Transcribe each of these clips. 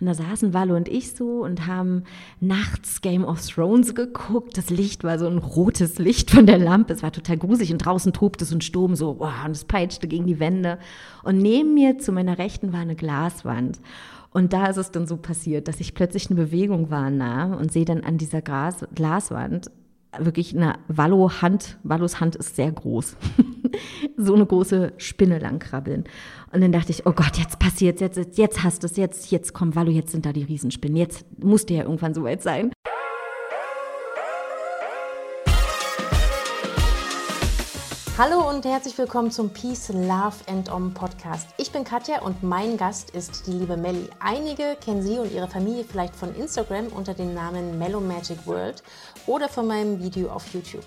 Und da saßen Wallo und ich so und haben nachts Game of Thrones geguckt. Das Licht war so ein rotes Licht von der Lampe. Es war total gruselig und draußen tobte es und Sturm so, wow, und es peitschte gegen die Wände. Und neben mir zu meiner Rechten war eine Glaswand. Und da ist es dann so passiert, dass ich plötzlich eine Bewegung wahrnahm und sehe dann an dieser Glas Glaswand wirklich eine Wallo-Hand, Wallos Hand ist sehr groß, so eine große Spinne lang krabbeln. Und dann dachte ich, oh Gott, jetzt passiert jetzt, jetzt, jetzt hast du es, jetzt, jetzt komm, Wallo, jetzt sind da die Riesenspinnen, jetzt musste ja irgendwann soweit sein. Hallo und herzlich willkommen zum Peace, Love and Om Podcast. Ich bin Katja und mein Gast ist die liebe Melli. Einige kennen sie und ihre Familie vielleicht von Instagram unter dem Namen Mellow Magic World oder von meinem Video auf YouTube.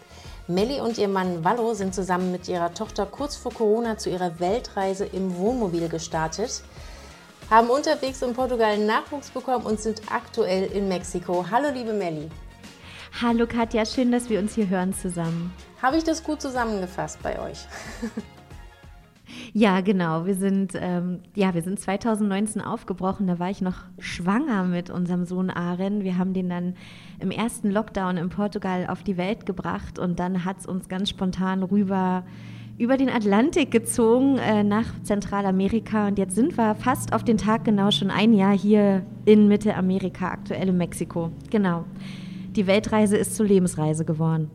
Melli und ihr Mann Wallo sind zusammen mit ihrer Tochter kurz vor Corona zu ihrer Weltreise im Wohnmobil gestartet, haben unterwegs in Portugal Nachwuchs bekommen und sind aktuell in Mexiko. Hallo liebe Melli. Hallo Katja, schön, dass wir uns hier hören zusammen. Habe ich das gut zusammengefasst bei euch? Ja, genau. Wir sind, ähm, ja, wir sind 2019 aufgebrochen. Da war ich noch schwanger mit unserem Sohn Aren. Wir haben den dann im ersten Lockdown in Portugal auf die Welt gebracht und dann hat es uns ganz spontan rüber über den Atlantik gezogen äh, nach Zentralamerika und jetzt sind wir fast auf den Tag genau schon ein Jahr hier in Mittelamerika, aktuell in Mexiko. Genau. Die Weltreise ist zur Lebensreise geworden.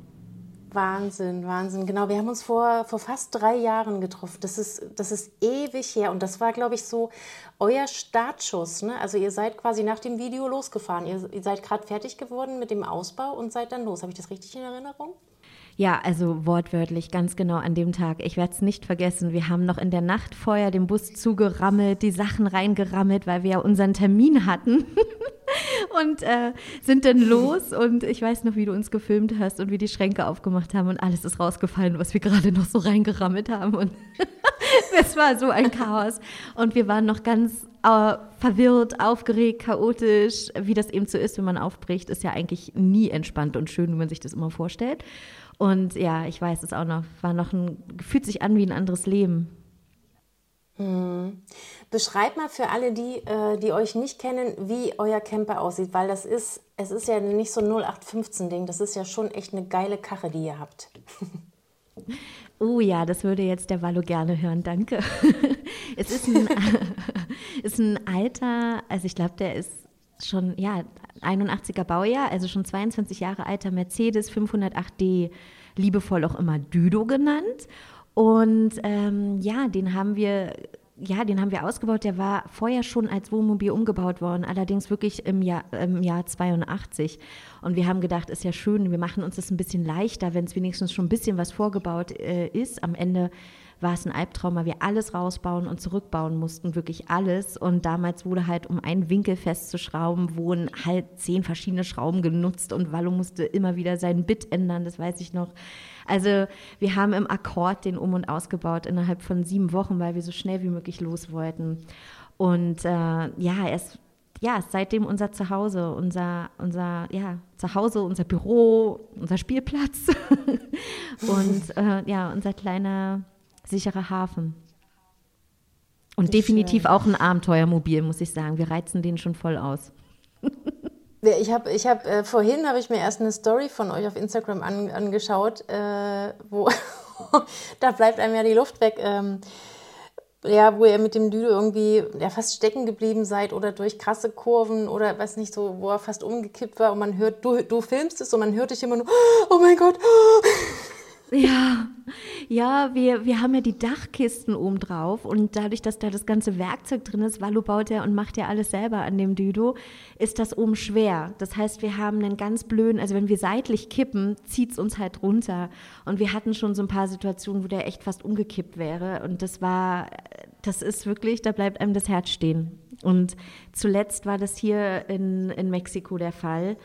Wahnsinn, Wahnsinn. Genau, wir haben uns vor, vor fast drei Jahren getroffen. Das ist, das ist ewig her. Und das war, glaube ich, so euer Startschuss. Ne? Also ihr seid quasi nach dem Video losgefahren. Ihr, ihr seid gerade fertig geworden mit dem Ausbau und seid dann los. Habe ich das richtig in Erinnerung? Ja, also wortwörtlich, ganz genau an dem Tag. Ich werde es nicht vergessen. Wir haben noch in der Nacht vorher den Bus zugerammelt, die Sachen reingerammelt, weil wir ja unseren Termin hatten. und äh, sind dann los und ich weiß noch, wie du uns gefilmt hast und wie die Schränke aufgemacht haben und alles ist rausgefallen, was wir gerade noch so reingerammelt haben und es war so ein Chaos und wir waren noch ganz äh, verwirrt, aufgeregt, chaotisch, wie das eben so ist, wenn man aufbricht, ist ja eigentlich nie entspannt und schön, wie man sich das immer vorstellt. Und ja, ich weiß es auch noch, war noch ein, fühlt sich an wie ein anderes Leben. Hm. Beschreibt mal für alle, die, äh, die euch nicht kennen, wie euer Camper aussieht, weil das ist, es ist ja nicht so ein 0815-Ding, das ist ja schon echt eine geile Karre, die ihr habt. Oh ja, das würde jetzt der Wallo gerne hören, danke. es ist ein, ist ein alter, also ich glaube, der ist schon, ja, 81er Baujahr, also schon 22 Jahre alter Mercedes 508D, liebevoll auch immer Düdo genannt. Und ähm, ja, den haben wir ja, den haben wir ausgebaut. Der war vorher schon als Wohnmobil umgebaut worden, allerdings wirklich im Jahr, im Jahr 82. Und wir haben gedacht, ist ja schön, wir machen uns das ein bisschen leichter, wenn es wenigstens schon ein bisschen was vorgebaut äh, ist. Am Ende war es ein Albtraum, weil wir alles rausbauen und zurückbauen mussten, wirklich alles. Und damals wurde halt, um einen Winkel festzuschrauben, wurden halt zehn verschiedene Schrauben genutzt und Wallo musste immer wieder sein Bit ändern, das weiß ich noch. Also wir haben im Akkord den um und ausgebaut innerhalb von sieben Wochen, weil wir so schnell wie möglich los wollten. Und äh, ja, es ja, seitdem unser Zuhause, unser, unser ja, Zuhause, unser Büro, unser Spielplatz und äh, ja, unser kleiner sicherer Hafen. Und definitiv schön. auch ein Abenteuermobil, muss ich sagen. Wir reizen den schon voll aus. Ich habe, ich hab, äh, vorhin habe ich mir erst eine Story von euch auf Instagram an, angeschaut, äh, wo da bleibt einem ja die Luft weg. Ähm, ja, wo ihr mit dem Düdo irgendwie ja, fast stecken geblieben seid oder durch krasse Kurven oder weiß nicht so, wo er fast umgekippt war und man hört, du, du filmst es und man hört dich immer nur, oh mein Gott. Ja, ja, wir, wir haben ja die Dachkisten oben drauf und dadurch, dass da das ganze Werkzeug drin ist, Valo baut ja und macht ja alles selber an dem Düdo, ist das oben schwer. Das heißt, wir haben einen ganz blöden, also wenn wir seitlich kippen, zieht es uns halt runter. Und wir hatten schon so ein paar Situationen, wo der echt fast umgekippt wäre. Und das war, das ist wirklich, da bleibt einem das Herz stehen. Und zuletzt war das hier in, in Mexiko der Fall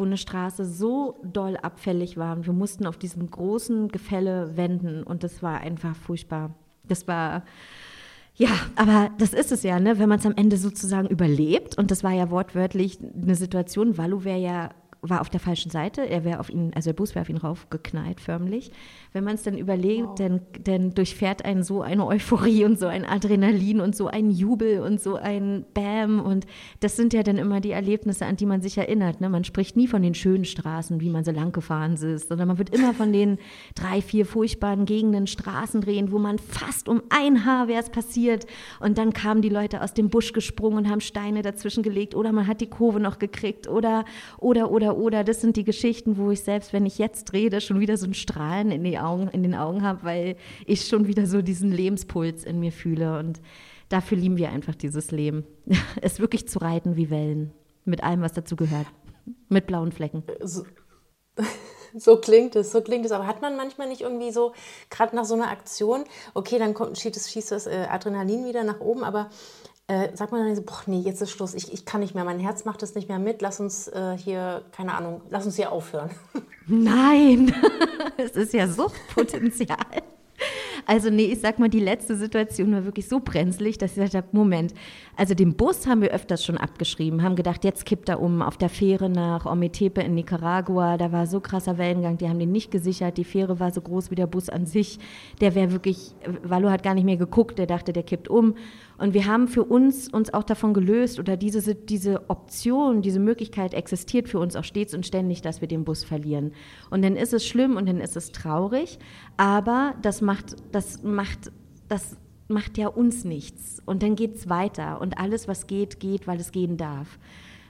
wo eine Straße so doll abfällig war und wir mussten auf diesem großen Gefälle wenden und das war einfach furchtbar. Das war ja, aber das ist es ja, ne? wenn man es am Ende sozusagen überlebt. Und das war ja wortwörtlich eine Situation. Valu wäre ja war auf der falschen Seite. Er wäre auf ihn, also der Bus wäre auf ihn raufgeknallt, förmlich. Wenn man es dann überlegt, wow. dann, dann durchfährt einen so eine Euphorie und so ein Adrenalin und so ein Jubel und so ein Bam. Und das sind ja dann immer die Erlebnisse, an die man sich erinnert. Ne? Man spricht nie von den schönen Straßen, wie man so lang gefahren ist, sondern man wird immer von den drei, vier furchtbaren Gegenden Straßen drehen, wo man fast um ein Haar wäre es passiert. Und dann kamen die Leute aus dem Busch gesprungen und haben Steine dazwischen gelegt oder man hat die Kurve noch gekriegt oder, oder, oder, oder. Das sind die Geschichten, wo ich selbst, wenn ich jetzt rede, schon wieder so ein Strahlen in, die Augen, in den Augen habe, weil ich schon wieder so diesen Lebenspuls in mir fühle. Und dafür lieben wir einfach dieses Leben. es wirklich zu reiten wie Wellen. Mit allem, was dazu gehört. Mit blauen Flecken. So, so klingt es, so klingt es. Aber hat man manchmal nicht irgendwie so, gerade nach so einer Aktion, okay, dann kommt, schießt, schießt das äh, Adrenalin wieder nach oben, aber äh, sagt man dann so, boah, nee, jetzt ist Schluss, ich, ich kann nicht mehr, mein Herz macht das nicht mehr mit, lass uns äh, hier, keine Ahnung, lass uns hier aufhören. Nein, es ist ja Suchtpotenzial. Also nee, ich sag mal, die letzte Situation war wirklich so brenzlig, dass ich gesagt habe, Moment, also den Bus haben wir öfters schon abgeschrieben, haben gedacht, jetzt kippt er um auf der Fähre nach Ometepe in Nicaragua, da war so krasser Wellengang, die haben den nicht gesichert, die Fähre war so groß wie der Bus an sich, der wäre wirklich, Valo hat gar nicht mehr geguckt, der dachte, der kippt um und wir haben für uns uns auch davon gelöst oder diese, diese Option, diese Möglichkeit existiert für uns auch stets und ständig, dass wir den Bus verlieren. Und dann ist es schlimm und dann ist es traurig, aber das macht, das macht, das macht ja uns nichts. Und dann geht es weiter und alles, was geht, geht, weil es gehen darf.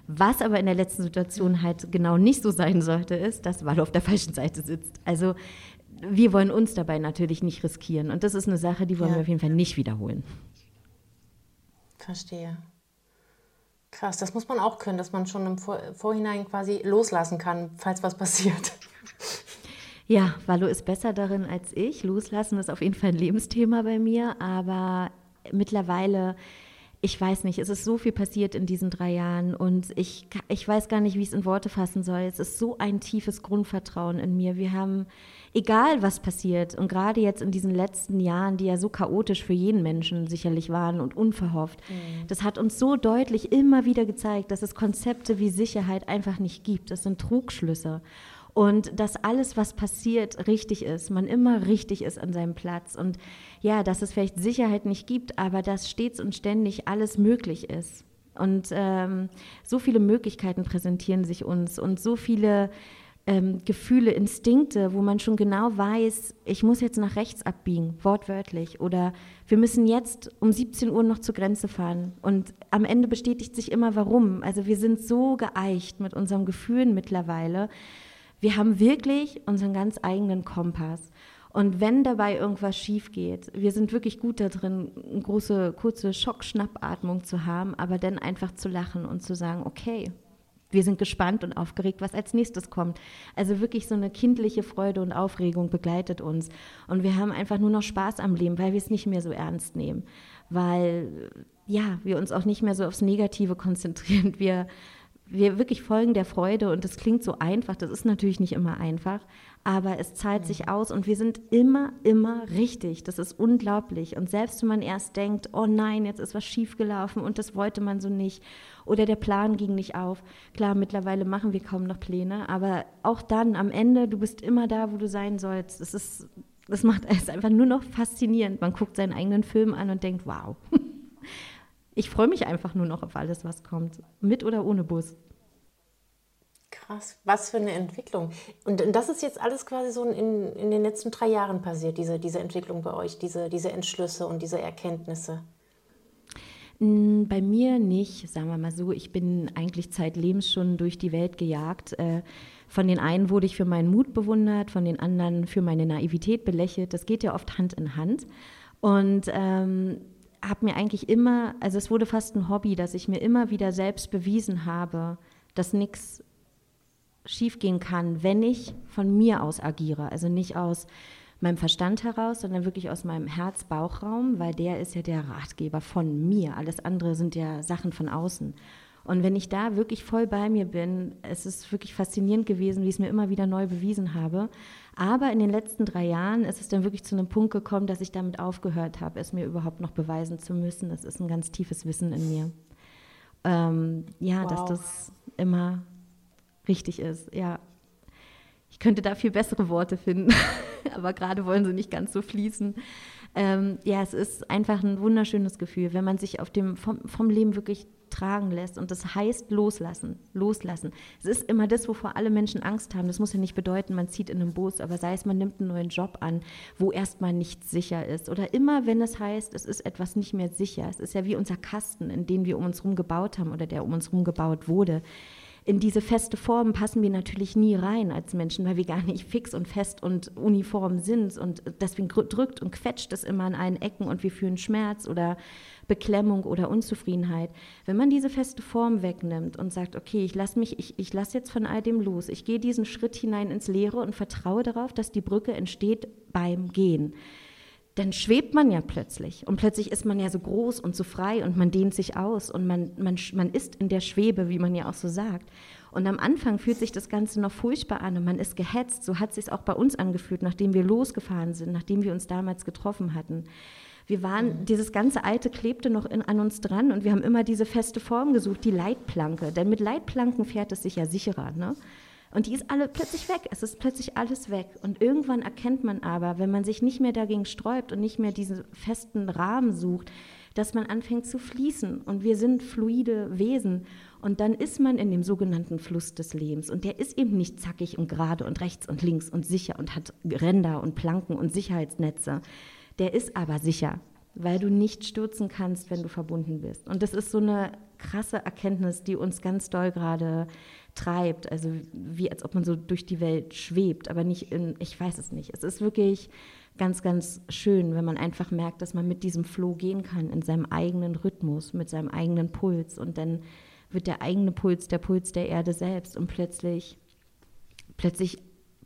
Was aber in der letzten Situation halt genau nicht so sein sollte, ist, dass Wallo auf der falschen Seite sitzt. Also wir wollen uns dabei natürlich nicht riskieren. Und das ist eine Sache, die wollen ja. wir auf jeden Fall nicht wiederholen. Verstehe. Krass, das muss man auch können, dass man schon im Vor Vorhinein quasi loslassen kann, falls was passiert. Ja, Valo ist besser darin als ich. Loslassen ist auf jeden Fall ein Lebensthema bei mir, aber mittlerweile, ich weiß nicht, es ist so viel passiert in diesen drei Jahren und ich, ich weiß gar nicht, wie ich es in Worte fassen soll. Es ist so ein tiefes Grundvertrauen in mir. Wir haben egal was passiert, und gerade jetzt in diesen letzten Jahren, die ja so chaotisch für jeden Menschen sicherlich waren und unverhofft, mhm. das hat uns so deutlich immer wieder gezeigt, dass es Konzepte wie Sicherheit einfach nicht gibt. Das sind Trugschlüsse. Und dass alles, was passiert, richtig ist, man immer richtig ist an seinem Platz. Und ja, dass es vielleicht Sicherheit nicht gibt, aber dass stets und ständig alles möglich ist. Und ähm, so viele Möglichkeiten präsentieren sich uns und so viele ähm, Gefühle, Instinkte, wo man schon genau weiß, ich muss jetzt nach rechts abbiegen, wortwörtlich. Oder wir müssen jetzt um 17 Uhr noch zur Grenze fahren. Und am Ende bestätigt sich immer, warum. Also wir sind so geeicht mit unseren Gefühlen mittlerweile. Wir haben wirklich unseren ganz eigenen Kompass. Und wenn dabei irgendwas schief geht, wir sind wirklich gut da drin, eine große, kurze Schockschnappatmung zu haben, aber dann einfach zu lachen und zu sagen, okay, wir sind gespannt und aufgeregt, was als nächstes kommt. Also wirklich so eine kindliche Freude und Aufregung begleitet uns. Und wir haben einfach nur noch Spaß am Leben, weil wir es nicht mehr so ernst nehmen. Weil, ja, wir uns auch nicht mehr so aufs Negative konzentrieren. Wir, wir wirklich folgen der Freude und das klingt so einfach. Das ist natürlich nicht immer einfach aber es zahlt sich aus und wir sind immer, immer richtig. Das ist unglaublich. Und selbst wenn man erst denkt, oh nein, jetzt ist was schiefgelaufen und das wollte man so nicht oder der Plan ging nicht auf. Klar, mittlerweile machen wir kaum noch Pläne, aber auch dann am Ende, du bist immer da, wo du sein sollst. Das ist, das macht es einfach nur noch faszinierend. Man guckt seinen eigenen Film an und denkt, wow. Ich freue mich einfach nur noch auf alles, was kommt. Mit oder ohne Bus. Krass, was für eine Entwicklung. Und das ist jetzt alles quasi so in, in den letzten drei Jahren passiert, diese, diese Entwicklung bei euch, diese, diese Entschlüsse und diese Erkenntnisse. Bei mir nicht, sagen wir mal so. Ich bin eigentlich zeitlebens schon durch die Welt gejagt. Äh, Von den einen wurde ich für meinen Mut bewundert, von den anderen für meine Naivität belächelt. Das geht ja oft Hand in Hand. Und ähm, habe mir eigentlich immer, also es wurde fast ein Hobby, dass ich mir immer wieder selbst bewiesen habe, dass nichts schiefgehen kann, wenn ich von mir aus agiere. Also nicht aus meinem Verstand heraus, sondern wirklich aus meinem Herz-Bauchraum, weil der ist ja der Ratgeber von mir. Alles andere sind ja Sachen von außen. Und wenn ich da wirklich voll bei mir bin, es ist wirklich faszinierend gewesen, wie ich es mir immer wieder neu bewiesen habe. Aber in den letzten drei Jahren ist es dann wirklich zu einem Punkt gekommen, dass ich damit aufgehört habe, es mir überhaupt noch beweisen zu müssen. Das ist ein ganz tiefes Wissen in mir. Ähm, ja, wow. dass das immer richtig ist. Ja, ich könnte da viel bessere Worte finden, aber gerade wollen sie nicht ganz so fließen. Ähm, ja, es ist einfach ein wunderschönes Gefühl, wenn man sich auf dem, vom, vom Leben wirklich tragen lässt. Und das heißt loslassen, loslassen. Es ist immer das, wovor alle Menschen Angst haben. Das muss ja nicht bedeuten, man zieht in einen Bus, aber sei es, man nimmt einen neuen Job an, wo erstmal nichts sicher ist. Oder immer, wenn es heißt, es ist etwas nicht mehr sicher. Es ist ja wie unser Kasten, in den wir um uns herum gebaut haben oder der um uns herum gebaut wurde in diese feste Form passen wir natürlich nie rein als Menschen, weil wir gar nicht fix und fest und uniform sind. Und deswegen drückt und quetscht es immer an allen Ecken und wir fühlen Schmerz oder Beklemmung oder Unzufriedenheit. Wenn man diese feste Form wegnimmt und sagt, okay, ich lasse ich, ich lasse jetzt von all dem los, ich gehe diesen Schritt hinein ins Leere und vertraue darauf, dass die Brücke entsteht beim Gehen dann schwebt man ja plötzlich. Und plötzlich ist man ja so groß und so frei und man dehnt sich aus und man, man, man ist in der Schwebe, wie man ja auch so sagt. Und am Anfang fühlt sich das Ganze noch furchtbar an und man ist gehetzt. So hat es sich auch bei uns angefühlt, nachdem wir losgefahren sind, nachdem wir uns damals getroffen hatten. Wir waren, mhm. dieses ganze Alte klebte noch in, an uns dran und wir haben immer diese feste Form gesucht, die Leitplanke. Denn mit Leitplanken fährt es sich ja sicherer. Ne? Und die ist alle plötzlich weg. Es ist plötzlich alles weg. Und irgendwann erkennt man aber, wenn man sich nicht mehr dagegen sträubt und nicht mehr diesen festen Rahmen sucht, dass man anfängt zu fließen. Und wir sind fluide Wesen. Und dann ist man in dem sogenannten Fluss des Lebens. Und der ist eben nicht zackig und gerade und rechts und links und sicher und hat Ränder und Planken und Sicherheitsnetze, der ist aber sicher, weil du nicht stürzen kannst, wenn du verbunden bist. Und das ist so eine krasse Erkenntnis, die uns ganz doll gerade treibt. Also wie als ob man so durch die Welt schwebt, aber nicht in, ich weiß es nicht. Es ist wirklich ganz, ganz schön, wenn man einfach merkt, dass man mit diesem Flow gehen kann, in seinem eigenen Rhythmus, mit seinem eigenen Puls. Und dann wird der eigene Puls der Puls der Erde selbst und plötzlich, plötzlich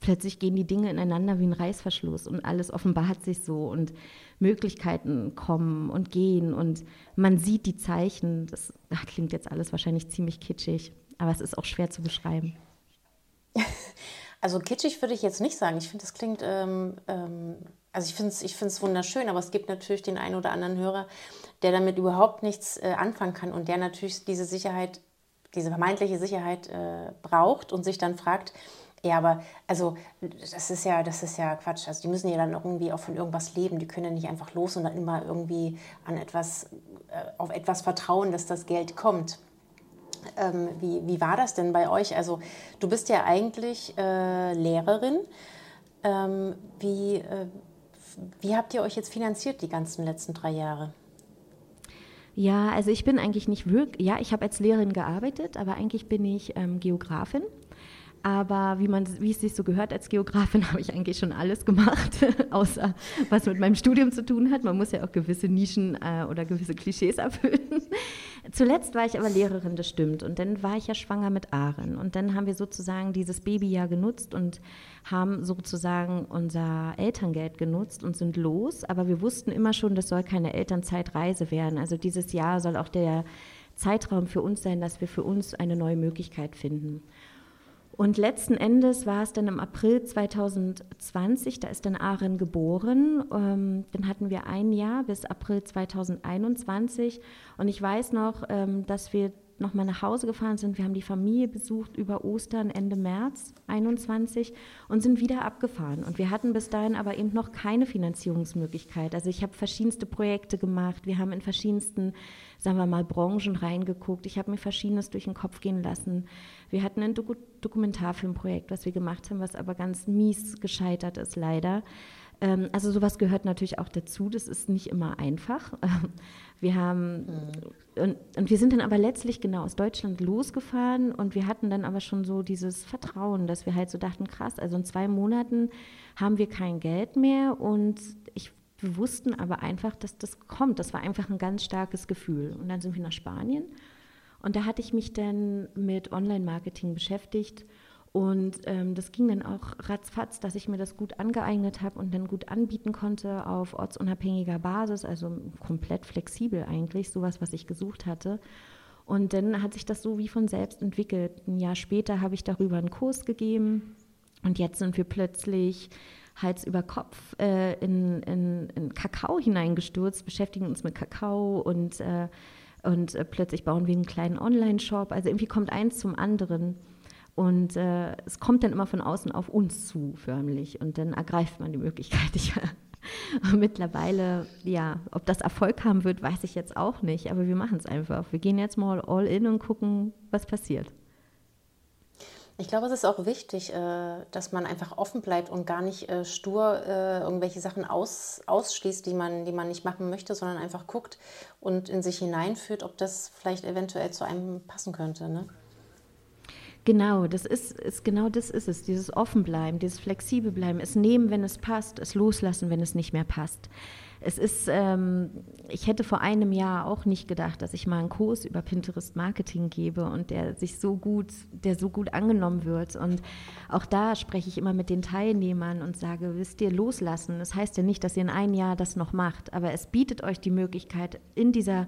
plötzlich gehen die Dinge ineinander wie ein Reißverschluss und alles offenbart sich so und Möglichkeiten kommen und gehen und man sieht die Zeichen. Das klingt jetzt alles wahrscheinlich ziemlich kitschig, aber es ist auch schwer zu beschreiben. Also kitschig würde ich jetzt nicht sagen. Ich finde, das klingt, ähm, ähm, also ich finde es ich wunderschön, aber es gibt natürlich den einen oder anderen Hörer, der damit überhaupt nichts äh, anfangen kann und der natürlich diese Sicherheit, diese vermeintliche Sicherheit äh, braucht und sich dann fragt, ja, aber also das ist ja, das ist ja Quatsch. Also die müssen ja dann irgendwie auch von irgendwas leben. Die können ja nicht einfach los und dann immer irgendwie an etwas, äh, auf etwas vertrauen, dass das Geld kommt. Ähm, wie, wie war das denn bei euch? Also du bist ja eigentlich äh, Lehrerin. Ähm, wie, äh, wie habt ihr euch jetzt finanziert die ganzen letzten drei Jahre? Ja, also ich bin eigentlich nicht wirklich, ja, ich habe als Lehrerin gearbeitet, aber eigentlich bin ich ähm, Geografin aber wie, man, wie es sich so gehört als Geografin, habe ich eigentlich schon alles gemacht, außer was mit meinem Studium zu tun hat. Man muss ja auch gewisse Nischen äh, oder gewisse Klischees erfüllen. Zuletzt war ich aber Lehrerin, das stimmt. Und dann war ich ja schwanger mit Aaron. Und dann haben wir sozusagen dieses Babyjahr genutzt und haben sozusagen unser Elterngeld genutzt und sind los. Aber wir wussten immer schon, das soll keine Elternzeitreise werden. Also dieses Jahr soll auch der Zeitraum für uns sein, dass wir für uns eine neue Möglichkeit finden. Und letzten Endes war es dann im April 2020, da ist dann Aaron geboren. Ähm, dann hatten wir ein Jahr bis April 2021. Und ich weiß noch, ähm, dass wir nochmal nach Hause gefahren sind. Wir haben die Familie besucht über Ostern Ende März 21 und sind wieder abgefahren. Und wir hatten bis dahin aber eben noch keine Finanzierungsmöglichkeit. Also ich habe verschiedenste Projekte gemacht. Wir haben in verschiedensten, sagen wir mal, Branchen reingeguckt. Ich habe mir verschiedenes durch den Kopf gehen lassen. Wir hatten ein Doku Dokumentarfilmprojekt, was wir gemacht haben, was aber ganz mies gescheitert ist, leider. Ähm, also sowas gehört natürlich auch dazu. Das ist nicht immer einfach. Wir haben mhm. und, und, wir sind dann aber letztlich genau aus Deutschland losgefahren und wir hatten dann aber schon so dieses Vertrauen, dass wir halt so dachten, krass, also in zwei Monaten haben wir kein Geld mehr und ich wir wussten aber einfach, dass das kommt. Das war einfach ein ganz starkes Gefühl. Und dann sind wir nach Spanien und da hatte ich mich dann mit Online-Marketing beschäftigt und ähm, das ging dann auch ratzfatz, dass ich mir das gut angeeignet habe und dann gut anbieten konnte auf ortsunabhängiger Basis, also komplett flexibel eigentlich, sowas, was ich gesucht hatte. Und dann hat sich das so wie von selbst entwickelt. Ein Jahr später habe ich darüber einen Kurs gegeben und jetzt sind wir plötzlich Hals über Kopf äh, in, in, in, Kakao hineingestürzt, beschäftigen uns mit Kakao und, äh, und äh, plötzlich bauen wir einen kleinen Online-Shop. Also irgendwie kommt eins zum anderen. Und äh, es kommt dann immer von außen auf uns zu, förmlich. Und dann ergreift man die Möglichkeit. Ich, mittlerweile, ja, ob das Erfolg haben wird, weiß ich jetzt auch nicht. Aber wir machen es einfach. Wir gehen jetzt mal all in und gucken, was passiert. Ich glaube, es ist auch wichtig, äh, dass man einfach offen bleibt und gar nicht äh, stur äh, irgendwelche Sachen aus, ausschließt, die man, die man nicht machen möchte, sondern einfach guckt und in sich hineinführt, ob das vielleicht eventuell zu einem passen könnte. Ne? Genau, das ist, ist, genau das ist es, dieses Offenbleiben, dieses flexibel bleiben, es nehmen, wenn es passt, es loslassen, wenn es nicht mehr passt. Es ist, ähm, ich hätte vor einem Jahr auch nicht gedacht, dass ich mal einen Kurs über Pinterest Marketing gebe und der sich so gut, der so gut angenommen wird. Und auch da spreche ich immer mit den Teilnehmern und sage, wisst ihr, loslassen. Das heißt ja nicht, dass ihr in einem Jahr das noch macht, aber es bietet euch die Möglichkeit, in dieser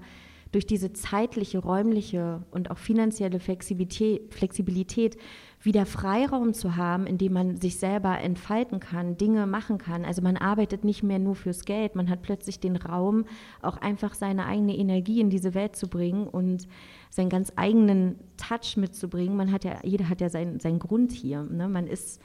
durch diese zeitliche, räumliche und auch finanzielle Flexibilität, wieder Freiraum zu haben, in dem man sich selber entfalten kann, Dinge machen kann. Also man arbeitet nicht mehr nur fürs Geld, man hat plötzlich den Raum, auch einfach seine eigene Energie in diese Welt zu bringen und seinen ganz eigenen Touch mitzubringen. Man hat ja, jeder hat ja seinen, seinen Grund hier. Ne? Man ist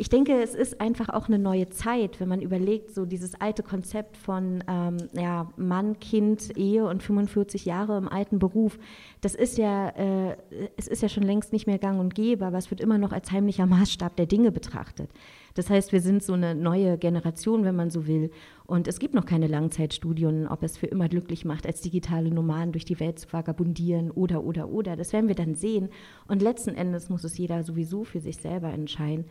ich denke, es ist einfach auch eine neue Zeit, wenn man überlegt, so dieses alte Konzept von ähm, ja, Mann, Kind, Ehe und 45 Jahre im alten Beruf. Das ist ja, äh, es ist ja schon längst nicht mehr gang und gäbe, aber es wird immer noch als heimlicher Maßstab der Dinge betrachtet. Das heißt, wir sind so eine neue Generation, wenn man so will. Und es gibt noch keine Langzeitstudien, ob es für immer glücklich macht, als digitale Nomaden durch die Welt zu vagabundieren oder, oder, oder. Das werden wir dann sehen. Und letzten Endes muss es jeder sowieso für sich selber entscheiden.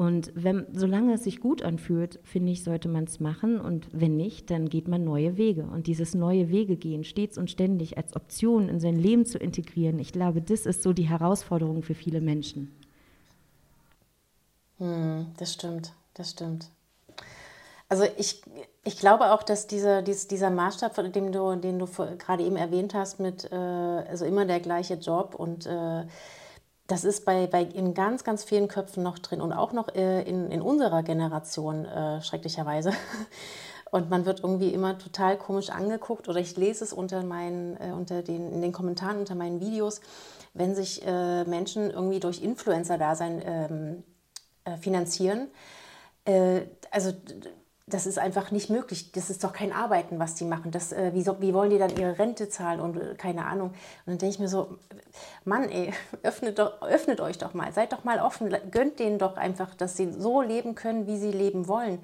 Und wenn, solange es sich gut anfühlt, finde ich, sollte man es machen. Und wenn nicht, dann geht man neue Wege. Und dieses neue Wege gehen, stets und ständig als Option in sein Leben zu integrieren, ich glaube, das ist so die Herausforderung für viele Menschen. Hm, das stimmt, das stimmt. Also ich, ich glaube auch, dass dieser, dieser Maßstab, den du, den du gerade eben erwähnt hast, mit äh, also immer der gleiche Job und äh, das ist bei, bei in ganz, ganz vielen Köpfen noch drin und auch noch äh, in, in unserer Generation äh, schrecklicherweise. Und man wird irgendwie immer total komisch angeguckt oder ich lese es unter, meinen, äh, unter den, in den Kommentaren unter meinen Videos, wenn sich äh, Menschen irgendwie durch Influencer-Dasein ähm, äh, finanzieren. Äh, also das ist einfach nicht möglich. Das ist doch kein Arbeiten, was die machen. Das, äh, wie, so, wie, wollen die dann ihre Rente zahlen und äh, keine Ahnung. Und dann denke ich mir so, Mann, ey, öffnet, doch, öffnet euch doch mal, seid doch mal offen, gönnt denen doch einfach, dass sie so leben können, wie sie leben wollen.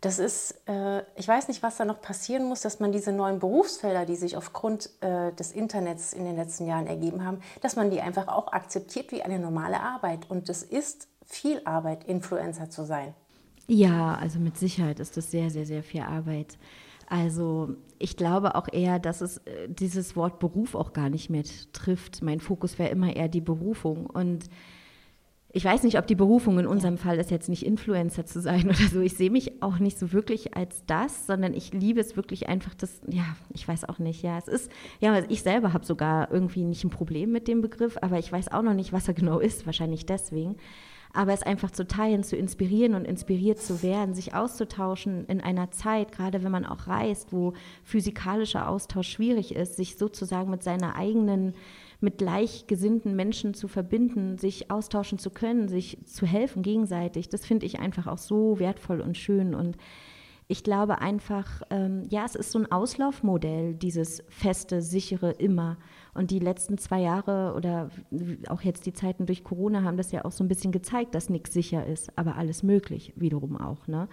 Das ist, äh, ich weiß nicht, was da noch passieren muss, dass man diese neuen Berufsfelder, die sich aufgrund äh, des Internets in den letzten Jahren ergeben haben, dass man die einfach auch akzeptiert wie eine normale Arbeit. Und es ist viel Arbeit, Influencer zu sein. Ja, also mit Sicherheit ist das sehr, sehr, sehr viel Arbeit. Also ich glaube auch eher, dass es äh, dieses Wort Beruf auch gar nicht mehr trifft. Mein Fokus wäre immer eher die Berufung. Und ich weiß nicht, ob die Berufung in unserem Fall ist, jetzt nicht Influencer zu sein oder so. Ich sehe mich auch nicht so wirklich als das, sondern ich liebe es wirklich einfach, das, ja, ich weiß auch nicht, ja, es ist, ja, ich selber habe sogar irgendwie nicht ein Problem mit dem Begriff, aber ich weiß auch noch nicht, was er genau ist, wahrscheinlich deswegen aber es einfach zu teilen, zu inspirieren und inspiriert zu werden, sich auszutauschen in einer Zeit, gerade wenn man auch reist, wo physikalischer Austausch schwierig ist, sich sozusagen mit seiner eigenen mit gleichgesinnten Menschen zu verbinden, sich austauschen zu können, sich zu helfen gegenseitig, das finde ich einfach auch so wertvoll und schön und ich glaube einfach, ähm, ja, es ist so ein Auslaufmodell, dieses feste, sichere immer. Und die letzten zwei Jahre oder auch jetzt die Zeiten durch Corona haben das ja auch so ein bisschen gezeigt, dass nichts sicher ist, aber alles möglich wiederum auch. Ne?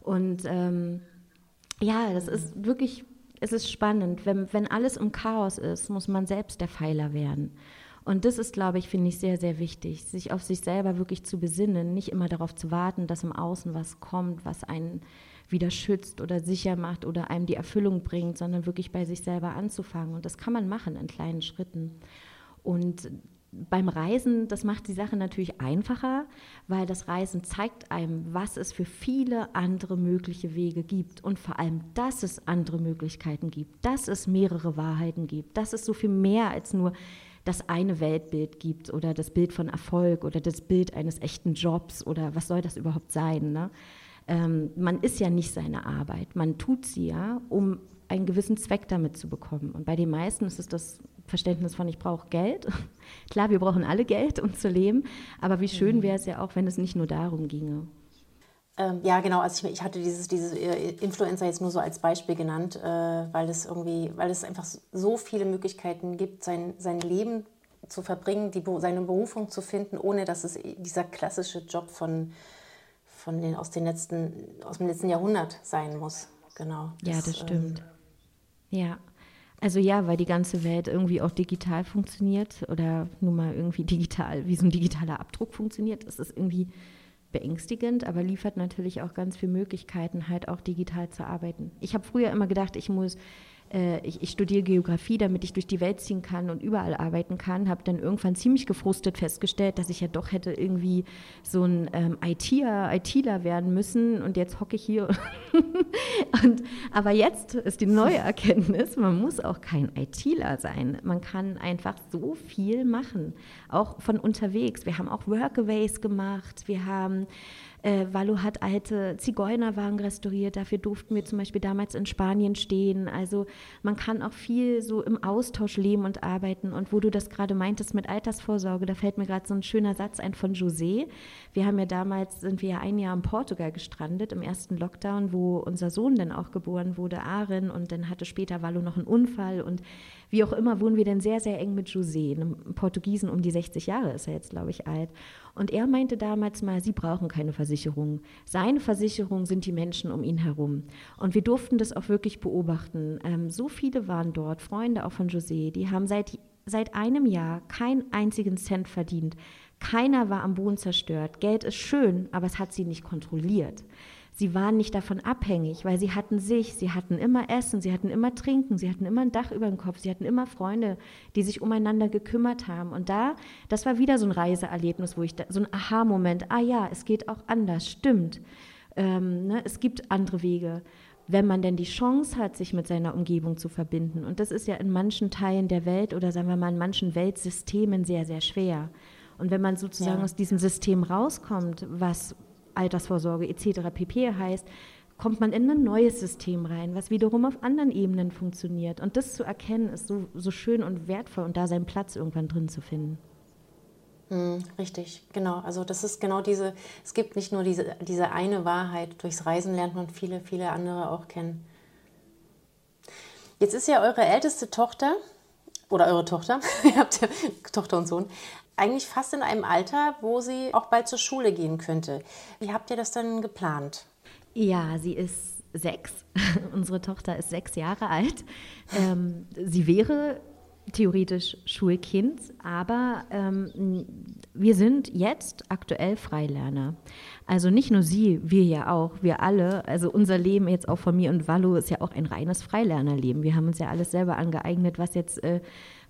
Und ähm, ja, das ist wirklich, es ist spannend. Wenn, wenn alles im Chaos ist, muss man selbst der Pfeiler werden. Und das ist, glaube ich, finde ich sehr, sehr wichtig, sich auf sich selber wirklich zu besinnen, nicht immer darauf zu warten, dass im Außen was kommt, was einen wieder schützt oder sicher macht oder einem die Erfüllung bringt, sondern wirklich bei sich selber anzufangen. Und das kann man machen in kleinen Schritten. Und beim Reisen, das macht die Sache natürlich einfacher, weil das Reisen zeigt einem, was es für viele andere mögliche Wege gibt und vor allem, dass es andere Möglichkeiten gibt, dass es mehrere Wahrheiten gibt, dass es so viel mehr als nur das eine Weltbild gibt oder das Bild von Erfolg oder das Bild eines echten Jobs oder was soll das überhaupt sein. Ne? Ähm, man ist ja nicht seine Arbeit, man tut sie ja, um einen gewissen Zweck damit zu bekommen. Und bei den meisten ist es das Verständnis von, ich brauche Geld. Klar, wir brauchen alle Geld, um zu leben, aber wie schön mhm. wäre es ja auch, wenn es nicht nur darum ginge. Ähm, ja, genau. Also ich, ich hatte dieses, dieses äh, Influencer jetzt nur so als Beispiel genannt, äh, weil es irgendwie, weil es einfach so viele Möglichkeiten gibt, sein, sein Leben zu verbringen, die, seine Berufung zu finden, ohne dass es dieser klassische Job von, von den, aus, den letzten, aus dem letzten Jahrhundert sein muss. Genau. Das, ja, das stimmt. Ähm, ja. Also ja, weil die ganze Welt irgendwie auch digital funktioniert oder nur mal irgendwie digital, wie so ein digitaler Abdruck funktioniert. Das ist irgendwie beängstigend, aber liefert natürlich auch ganz viele Möglichkeiten, halt auch digital zu arbeiten. Ich habe früher immer gedacht, ich muss ich, ich, studiere Geografie, damit ich durch die Welt ziehen kann und überall arbeiten kann. Habe dann irgendwann ziemlich gefrustet festgestellt, dass ich ja doch hätte irgendwie so ein ähm, ITer, ITler werden müssen und jetzt hocke ich hier. und, aber jetzt ist die neue Erkenntnis, man muss auch kein ITler sein. Man kann einfach so viel machen, auch von unterwegs. Wir haben auch Workaways gemacht, wir haben äh, Wallo hat alte Zigeunerwagen restauriert. Dafür durften wir zum Beispiel damals in Spanien stehen. Also man kann auch viel so im Austausch leben und arbeiten. Und wo du das gerade meintest mit Altersvorsorge, da fällt mir gerade so ein schöner Satz ein von José. Wir haben ja damals, sind wir ja ein Jahr in Portugal gestrandet, im ersten Lockdown, wo unser Sohn dann auch geboren wurde, Aaron. Und dann hatte später Wallo noch einen Unfall. Und wie auch immer, wohnen wir dann sehr, sehr eng mit José, einem Portugiesen um die 60 Jahre ist er jetzt, glaube ich, alt. Und er meinte damals mal, sie brauchen keine Versicherung. Seine Versicherung sind die Menschen um ihn herum. Und wir durften das auch wirklich beobachten. Ähm, so viele waren dort, Freunde auch von José, die haben seit, seit einem Jahr keinen einzigen Cent verdient. Keiner war am Boden zerstört. Geld ist schön, aber es hat sie nicht kontrolliert. Sie waren nicht davon abhängig, weil sie hatten sich, sie hatten immer Essen, sie hatten immer Trinken, sie hatten immer ein Dach über dem Kopf, sie hatten immer Freunde, die sich umeinander gekümmert haben. Und da, das war wieder so ein Reiseerlebnis, wo ich, da, so ein Aha-Moment, ah ja, es geht auch anders, stimmt. Ähm, ne, es gibt andere Wege wenn man denn die Chance hat, sich mit seiner Umgebung zu verbinden. Und das ist ja in manchen Teilen der Welt oder sagen wir mal in manchen Weltsystemen sehr, sehr schwer. Und wenn man sozusagen ja. aus diesem System rauskommt, was Altersvorsorge etc. pp. heißt, kommt man in ein neues System rein, was wiederum auf anderen Ebenen funktioniert. Und das zu erkennen, ist so, so schön und wertvoll und da seinen Platz irgendwann drin zu finden. Hm, richtig, genau. Also das ist genau diese, es gibt nicht nur diese, diese eine Wahrheit, durchs Reisen lernt man viele, viele andere auch kennen. Jetzt ist ja eure älteste Tochter, oder eure Tochter, ihr habt ja Tochter und Sohn, eigentlich fast in einem Alter, wo sie auch bald zur Schule gehen könnte. Wie habt ihr das dann geplant? Ja, sie ist sechs. Unsere Tochter ist sechs Jahre alt. Ähm, sie wäre theoretisch Schulkind, aber ähm, wir sind jetzt aktuell Freilerner. Also nicht nur sie, wir ja auch, wir alle. Also unser Leben jetzt auch von mir und Wallo ist ja auch ein reines Freilernerleben. Wir haben uns ja alles selber angeeignet, was jetzt äh,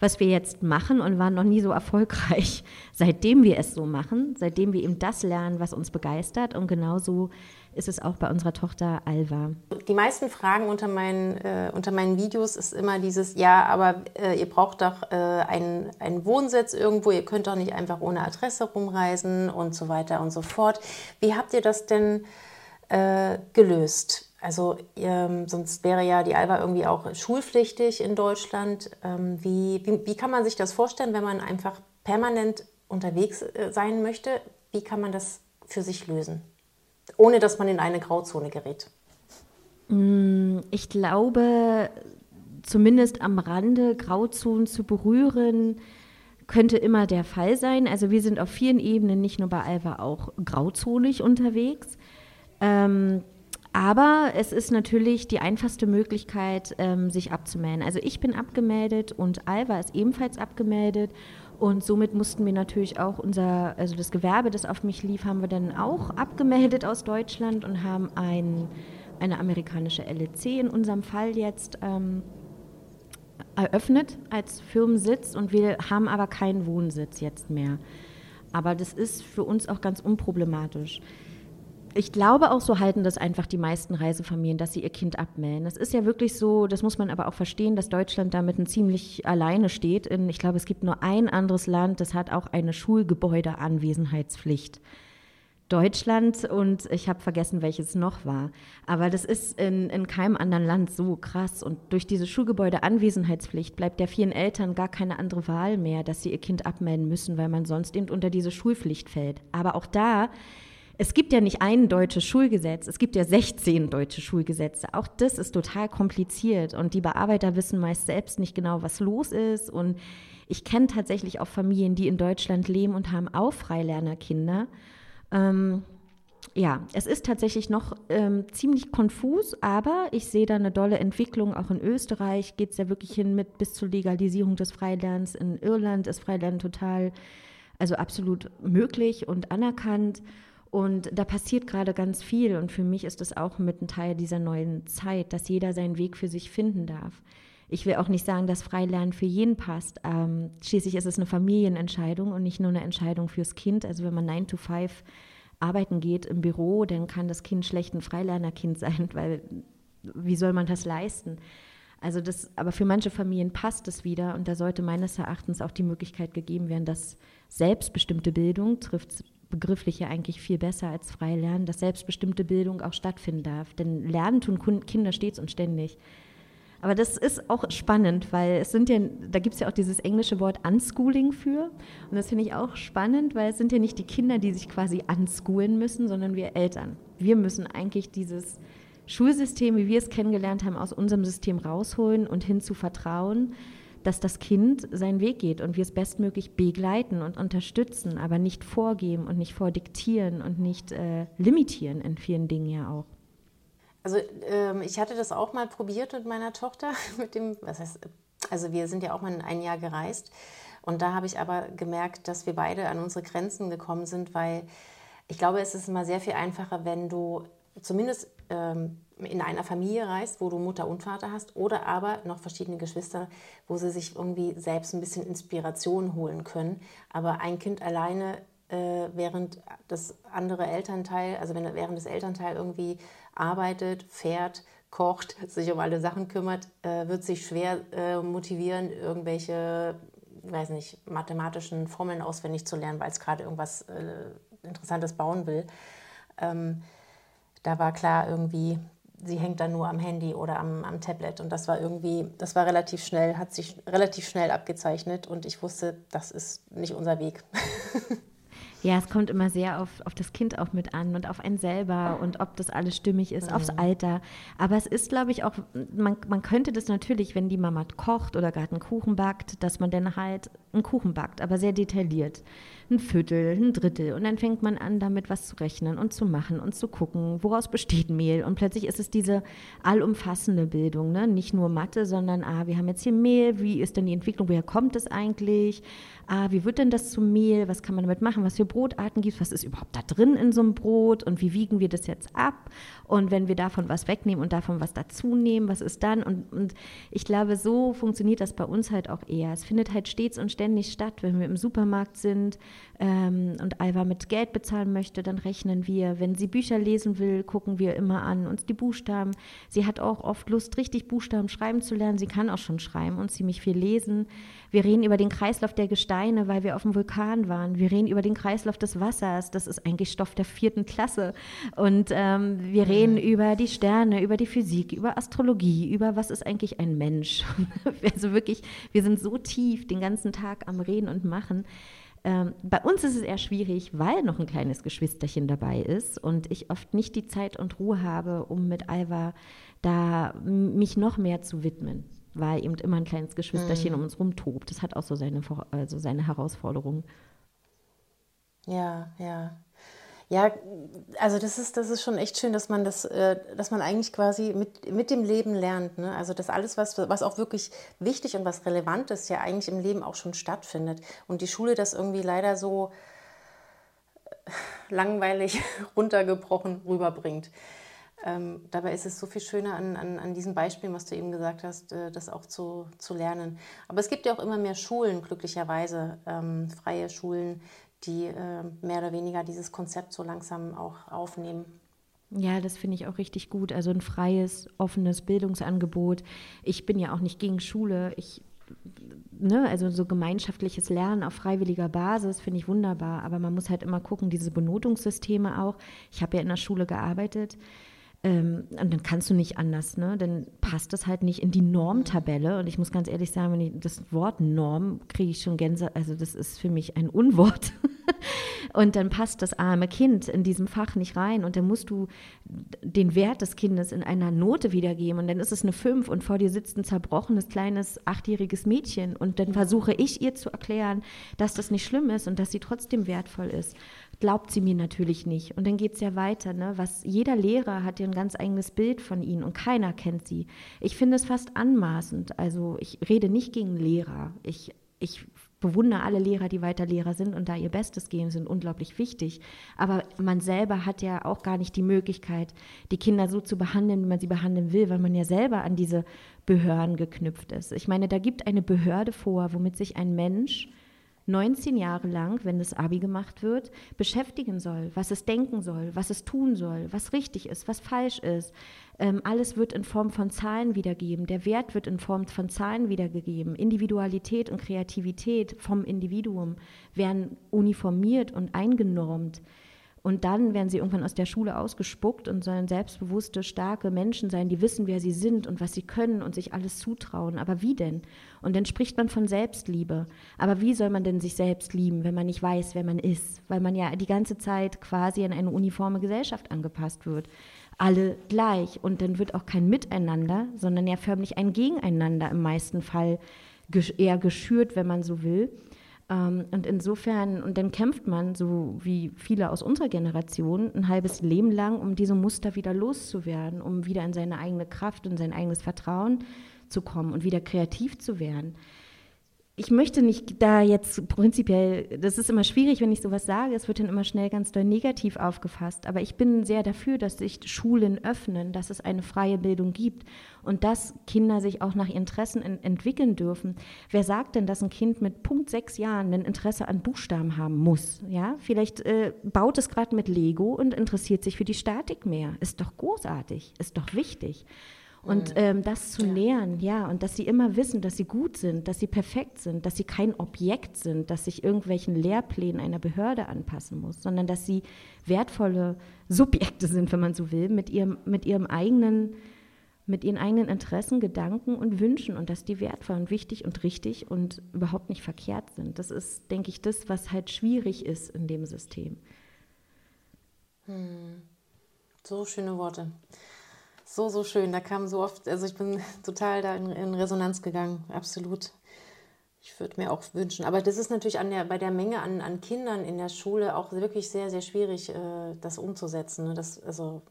was wir jetzt machen und waren noch nie so erfolgreich, seitdem wir es so machen, seitdem wir eben das lernen, was uns begeistert. Und genauso ist es auch bei unserer Tochter Alva. Die meisten Fragen unter meinen, äh, unter meinen Videos ist immer dieses, ja, aber äh, ihr braucht doch äh, einen, einen Wohnsitz irgendwo, ihr könnt doch nicht einfach ohne Adresse rumreisen und so weiter und so fort. Wie habt ihr das denn äh, gelöst? Also ähm, sonst wäre ja die Alba irgendwie auch schulpflichtig in Deutschland. Ähm, wie, wie, wie, kann man sich das vorstellen, wenn man einfach permanent unterwegs äh, sein möchte? Wie kann man das für sich lösen, ohne dass man in eine Grauzone gerät? Mm, ich glaube, zumindest am Rande Grauzonen zu berühren, könnte immer der Fall sein. Also wir sind auf vielen Ebenen, nicht nur bei Alva, auch grauzonig unterwegs. Ähm, Aber es ist natürlich die einfachste Möglichkeit, ähm, sich abzumelden. Also ich bin abgemeldet und Alva ist ebenfalls abgemeldet. Und somit mussten wir natürlich auch unser, also das Gewerbe, das auf mich lief, haben wir dann auch abgemeldet aus Deutschland und haben ein, eine amerikanische LEC in unserem Fall jetzt ähm, eröffnet als Firmensitz und wir haben aber keinen Wohnsitz jetzt mehr. Aber das ist für uns auch ganz unproblematisch. Ich glaube auch, so halten das einfach die meisten Reisefamilien, dass sie ihr Kind abmelden. Es ist ja wirklich so, das muss man aber auch verstehen, dass Deutschland damit ein ziemlich alleine steht. In, ich glaube, es gibt nur ein anderes Land, das hat auch eine Schulgebäudeanwesenheitspflicht. Deutschland und ich habe vergessen, welches noch war. Aber das ist in, in keinem anderen Land so krass. Und durch diese Schulgebäudeanwesenheitspflicht bleibt der vielen Eltern gar keine andere Wahl mehr, dass sie ihr Kind abmelden müssen, weil man sonst eben unter diese Schulpflicht fällt. Aber auch da es gibt ja nicht ein deutsches Schulgesetz, es gibt ja 16 deutsche Schulgesetze. Auch das ist total kompliziert und die Bearbeiter wissen meist selbst nicht genau, was los ist. Und ich kenne tatsächlich auch Familien, die in Deutschland leben und haben auch Freilernerkinder. Ähm, ja, es ist tatsächlich noch ähm, ziemlich konfus, aber ich sehe da eine dolle Entwicklung. Auch in Österreich geht es ja wirklich hin mit bis zur Legalisierung des Freilernens. In Irland ist Freilernen total, also absolut möglich und anerkannt. Und da passiert gerade ganz viel. Und für mich ist das auch mit ein Teil dieser neuen Zeit, dass jeder seinen Weg für sich finden darf. Ich will auch nicht sagen, dass Freilernen für jeden passt. Ähm, schließlich ist es eine Familienentscheidung und nicht nur eine Entscheidung fürs Kind. Also wenn man 9 to 5 arbeiten geht im Büro, dann kann das Kind schlecht ein Freilernerkind sein, weil wie soll man das leisten? Also das, aber für manche Familien passt es wieder und da sollte meines Erachtens auch die Möglichkeit gegeben werden, dass selbstbestimmte Bildung trifft begrifflich ja eigentlich viel besser als frei lernen, dass selbstbestimmte Bildung auch stattfinden darf. Denn Lernen tun Kinder stets und ständig. Aber das ist auch spannend, weil es sind ja, da gibt es ja auch dieses englische Wort Unschooling für. Und das finde ich auch spannend, weil es sind ja nicht die Kinder, die sich quasi unschoolen müssen, sondern wir Eltern. Wir müssen eigentlich dieses Schulsystem, wie wir es kennengelernt haben, aus unserem System rausholen und hin zu Vertrauen dass das Kind seinen Weg geht und wir es bestmöglich begleiten und unterstützen, aber nicht vorgeben und nicht vordiktieren und nicht äh, limitieren in vielen Dingen ja auch. Also ähm, ich hatte das auch mal probiert mit meiner Tochter, mit dem, was heißt, also wir sind ja auch mal ein Jahr gereist und da habe ich aber gemerkt, dass wir beide an unsere Grenzen gekommen sind, weil ich glaube, es ist immer sehr viel einfacher, wenn du zumindest ähm, in einer Familie reist, wo du Mutter und Vater hast, oder aber noch verschiedene Geschwister, wo sie sich irgendwie selbst ein bisschen Inspiration holen können. Aber ein Kind alleine, äh, während das andere Elternteil, also wenn während das Elternteil irgendwie arbeitet, fährt, kocht, sich um alle Sachen kümmert, äh, wird sich schwer äh, motivieren, irgendwelche, weiß nicht, mathematischen Formeln auswendig zu lernen, weil es gerade irgendwas äh, Interessantes bauen will. Ähm, da war klar irgendwie, sie hängt dann nur am Handy oder am, am Tablet. Und das war irgendwie, das war relativ schnell, hat sich relativ schnell abgezeichnet und ich wusste, das ist nicht unser Weg. Ja, es kommt immer sehr auf, auf das Kind auch mit an und auf einen selber und ob das alles stimmig ist, mhm. aufs Alter. Aber es ist, glaube ich, auch, man, man könnte das natürlich, wenn die Mama kocht oder gerade einen Kuchen backt, dass man dann halt einen Kuchen backt, aber sehr detailliert ein Viertel, ein Drittel. Und dann fängt man an, damit was zu rechnen und zu machen und zu gucken, woraus besteht Mehl. Und plötzlich ist es diese allumfassende Bildung, ne? nicht nur Mathe, sondern, ah, wir haben jetzt hier Mehl, wie ist denn die Entwicklung, woher kommt es eigentlich? Ah, wie wird denn das zu Mehl? Was kann man damit machen? Was für Brotarten gibt es? Was ist überhaupt da drin in so einem Brot? Und wie wiegen wir das jetzt ab? Und wenn wir davon was wegnehmen und davon was dazunehmen, was ist dann? Und, und ich glaube, so funktioniert das bei uns halt auch eher. Es findet halt stets und ständig statt, wenn wir im Supermarkt sind, ähm, und Alva mit Geld bezahlen möchte, dann rechnen wir. Wenn sie Bücher lesen will, gucken wir immer an uns die Buchstaben. Sie hat auch oft Lust, richtig Buchstaben schreiben zu lernen. Sie kann auch schon schreiben und ziemlich viel lesen. Wir reden über den Kreislauf der Gesteine, weil wir auf dem Vulkan waren. Wir reden über den Kreislauf des Wassers. Das ist eigentlich Stoff der vierten Klasse. Und ähm, wir reden mhm. über die Sterne, über die Physik, über Astrologie, über was ist eigentlich ein Mensch. also wirklich, wir sind so tief den ganzen Tag am Reden und Machen. Ähm, bei uns ist es eher schwierig, weil noch ein kleines Geschwisterchen dabei ist und ich oft nicht die Zeit und Ruhe habe, um mit Alva da mich noch mehr zu widmen, weil eben immer ein kleines Geschwisterchen mhm. um uns rumtobt. Das hat auch so seine, also seine Herausforderungen. Ja, ja. Ja, also das ist, das ist schon echt schön, dass man das, äh, dass man eigentlich quasi mit, mit dem Leben lernt. Ne? Also dass alles, was, was auch wirklich wichtig und was relevant ist, ja eigentlich im Leben auch schon stattfindet. Und die Schule das irgendwie leider so äh, langweilig runtergebrochen rüberbringt. Ähm, dabei ist es so viel schöner an, an, an diesem Beispiel, was du eben gesagt hast, äh, das auch zu, zu lernen. Aber es gibt ja auch immer mehr Schulen, glücklicherweise, ähm, freie Schulen, die äh, mehr oder weniger dieses Konzept so langsam auch aufnehmen. Ja, das finde ich auch richtig gut. Also ein freies, offenes Bildungsangebot. Ich bin ja auch nicht gegen Schule. Ich, ne, also so gemeinschaftliches Lernen auf freiwilliger Basis finde ich wunderbar. Aber man muss halt immer gucken, diese Benotungssysteme auch. Ich habe ja in der Schule gearbeitet. Ähm, und dann kannst du nicht anders, ne? Dann passt das halt nicht in die Normtabelle. Und ich muss ganz ehrlich sagen, wenn ich das Wort Norm kriege ich schon Gänse, also das ist für mich ein Unwort. und dann passt das arme Kind in diesem Fach nicht rein. Und dann musst du den Wert des Kindes in einer Note wiedergeben. Und dann ist es eine 5 und vor dir sitzt ein zerbrochenes, kleines, achtjähriges Mädchen. Und dann versuche ich ihr zu erklären, dass das nicht schlimm ist und dass sie trotzdem wertvoll ist glaubt sie mir natürlich nicht. Und dann geht es ja weiter. Ne? Was, jeder Lehrer hat ja ein ganz eigenes Bild von ihnen und keiner kennt sie. Ich finde es fast anmaßend. Also ich rede nicht gegen Lehrer. Ich, ich bewundere alle Lehrer, die weiter Lehrer sind und da ihr Bestes geben, sind unglaublich wichtig. Aber man selber hat ja auch gar nicht die Möglichkeit, die Kinder so zu behandeln, wie man sie behandeln will, weil man ja selber an diese Behörden geknüpft ist. Ich meine, da gibt eine Behörde vor, womit sich ein Mensch 19 Jahre lang, wenn das Abi gemacht wird, beschäftigen soll, was es denken soll, was es tun soll, was richtig ist, was falsch ist. Ähm, alles wird in Form von Zahlen wiedergegeben. Der Wert wird in Form von Zahlen wiedergegeben. Individualität und Kreativität vom Individuum werden uniformiert und eingenormt. Und dann werden sie irgendwann aus der Schule ausgespuckt und sollen selbstbewusste, starke Menschen sein, die wissen, wer sie sind und was sie können und sich alles zutrauen. Aber wie denn? Und dann spricht man von Selbstliebe. Aber wie soll man denn sich selbst lieben, wenn man nicht weiß, wer man ist? Weil man ja die ganze Zeit quasi an eine uniforme Gesellschaft angepasst wird. Alle gleich. Und dann wird auch kein Miteinander, sondern ja förmlich ein Gegeneinander im meisten Fall eher geschürt, wenn man so will. Ähm, und insofern, und dann kämpft man, so wie viele aus unserer Generation, ein halbes Leben lang, um diese Muster wieder loszuwerden, um wieder in seine eigene Kraft und sein eigenes Vertrauen zu kommen und wieder kreativ zu werden ich möchte nicht da jetzt prinzipiell, das ist immer schwierig, wenn ich sowas sage, es wird dann immer schnell ganz doll negativ aufgefasst, aber ich bin sehr dafür, dass sich Schulen öffnen, dass es eine freie Bildung gibt und dass Kinder sich auch nach Interessen entwickeln dürfen. Wer sagt denn, dass ein Kind mit Punkt sechs Jahren ein Interesse an Buchstaben haben muss? Ja, vielleicht äh, baut es gerade mit Lego und interessiert sich für die Statik mehr. Ist doch großartig, ist doch wichtig. Und mhm. ähm, das zu ja. lernen, ja, und dass sie immer wissen, dass sie gut sind, dass sie perfekt sind, dass sie kein Objekt sind, das sich irgendwelchen Lehrplänen einer Behörde anpassen muss, sondern dass sie wertvolle Subjekte sind, wenn man so will, mit ihrem, mit ihrem eigenen, mit ihren eigenen Interessen, Gedanken und Wünschen und dass die wertvoll und wichtig und richtig und überhaupt nicht verkehrt sind. Das ist, denke ich, das, was halt schwierig ist in dem System. Hm. So schöne Worte so, so schön. Da kam so oft, also ich bin total da in, in Resonanz gegangen, absolut. Ich würde mir auch wünschen. Aber das ist natürlich an der, bei der Menge an, an Kindern in der Schule auch wirklich sehr, sehr schwierig, äh, das umzusetzen. Ne? Das also,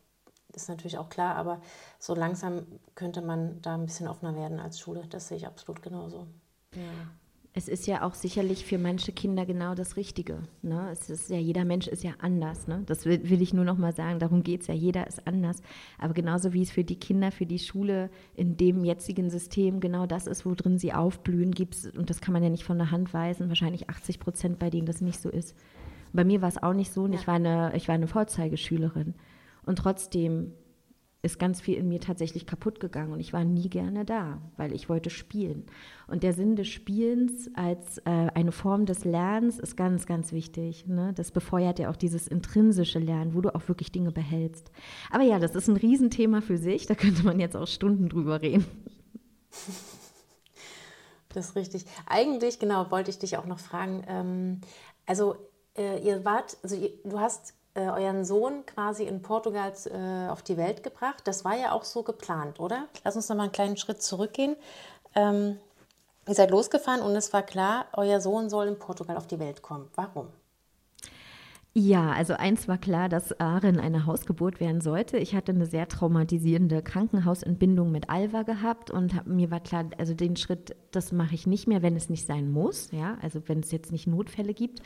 ist natürlich auch klar, aber so langsam könnte man da ein bisschen offener werden als Schule. Das sehe ich absolut genauso. Ja es ist ja auch sicherlich für manche Kinder genau das Richtige. Ne? Es ist ja, jeder Mensch ist ja anders. Ne? Das will, will ich nur noch mal sagen. Darum geht es ja. Jeder ist anders. Aber genauso wie es für die Kinder, für die Schule in dem jetzigen System genau das ist, worin sie aufblühen, gibt es, und das kann man ja nicht von der Hand weisen, wahrscheinlich 80 Prozent, bei denen das nicht so ist. Bei mir war es auch nicht so. Und ja. ich, war eine, ich war eine Vorzeigeschülerin. Und trotzdem ist ganz viel in mir tatsächlich kaputt gegangen und ich war nie gerne da, weil ich wollte spielen. Und der Sinn des Spielens als äh, eine Form des Lernens ist ganz, ganz wichtig. Ne? Das befeuert ja auch dieses intrinsische Lernen, wo du auch wirklich Dinge behältst. Aber ja, das ist ein Riesenthema für sich, da könnte man jetzt auch Stunden drüber reden. Das ist richtig. Eigentlich, genau, wollte ich dich auch noch fragen. Ähm, also, äh, ihr wart, also ihr, du hast äh, euren Sohn quasi in Portugal äh, auf die Welt gebracht. Das war ja auch so geplant, oder? Lass uns noch mal einen kleinen Schritt zurückgehen. Ähm, ihr seid losgefahren und es war klar, euer Sohn soll in Portugal auf die Welt kommen. Warum? Ja, also eins war klar, dass Aaron eine Hausgeburt werden sollte. Ich hatte eine sehr traumatisierende Krankenhausentbindung mit Alva gehabt und hab, mir war klar, also den Schritt, das mache ich nicht mehr, wenn es nicht sein muss, ja, also wenn es jetzt nicht Notfälle gibt.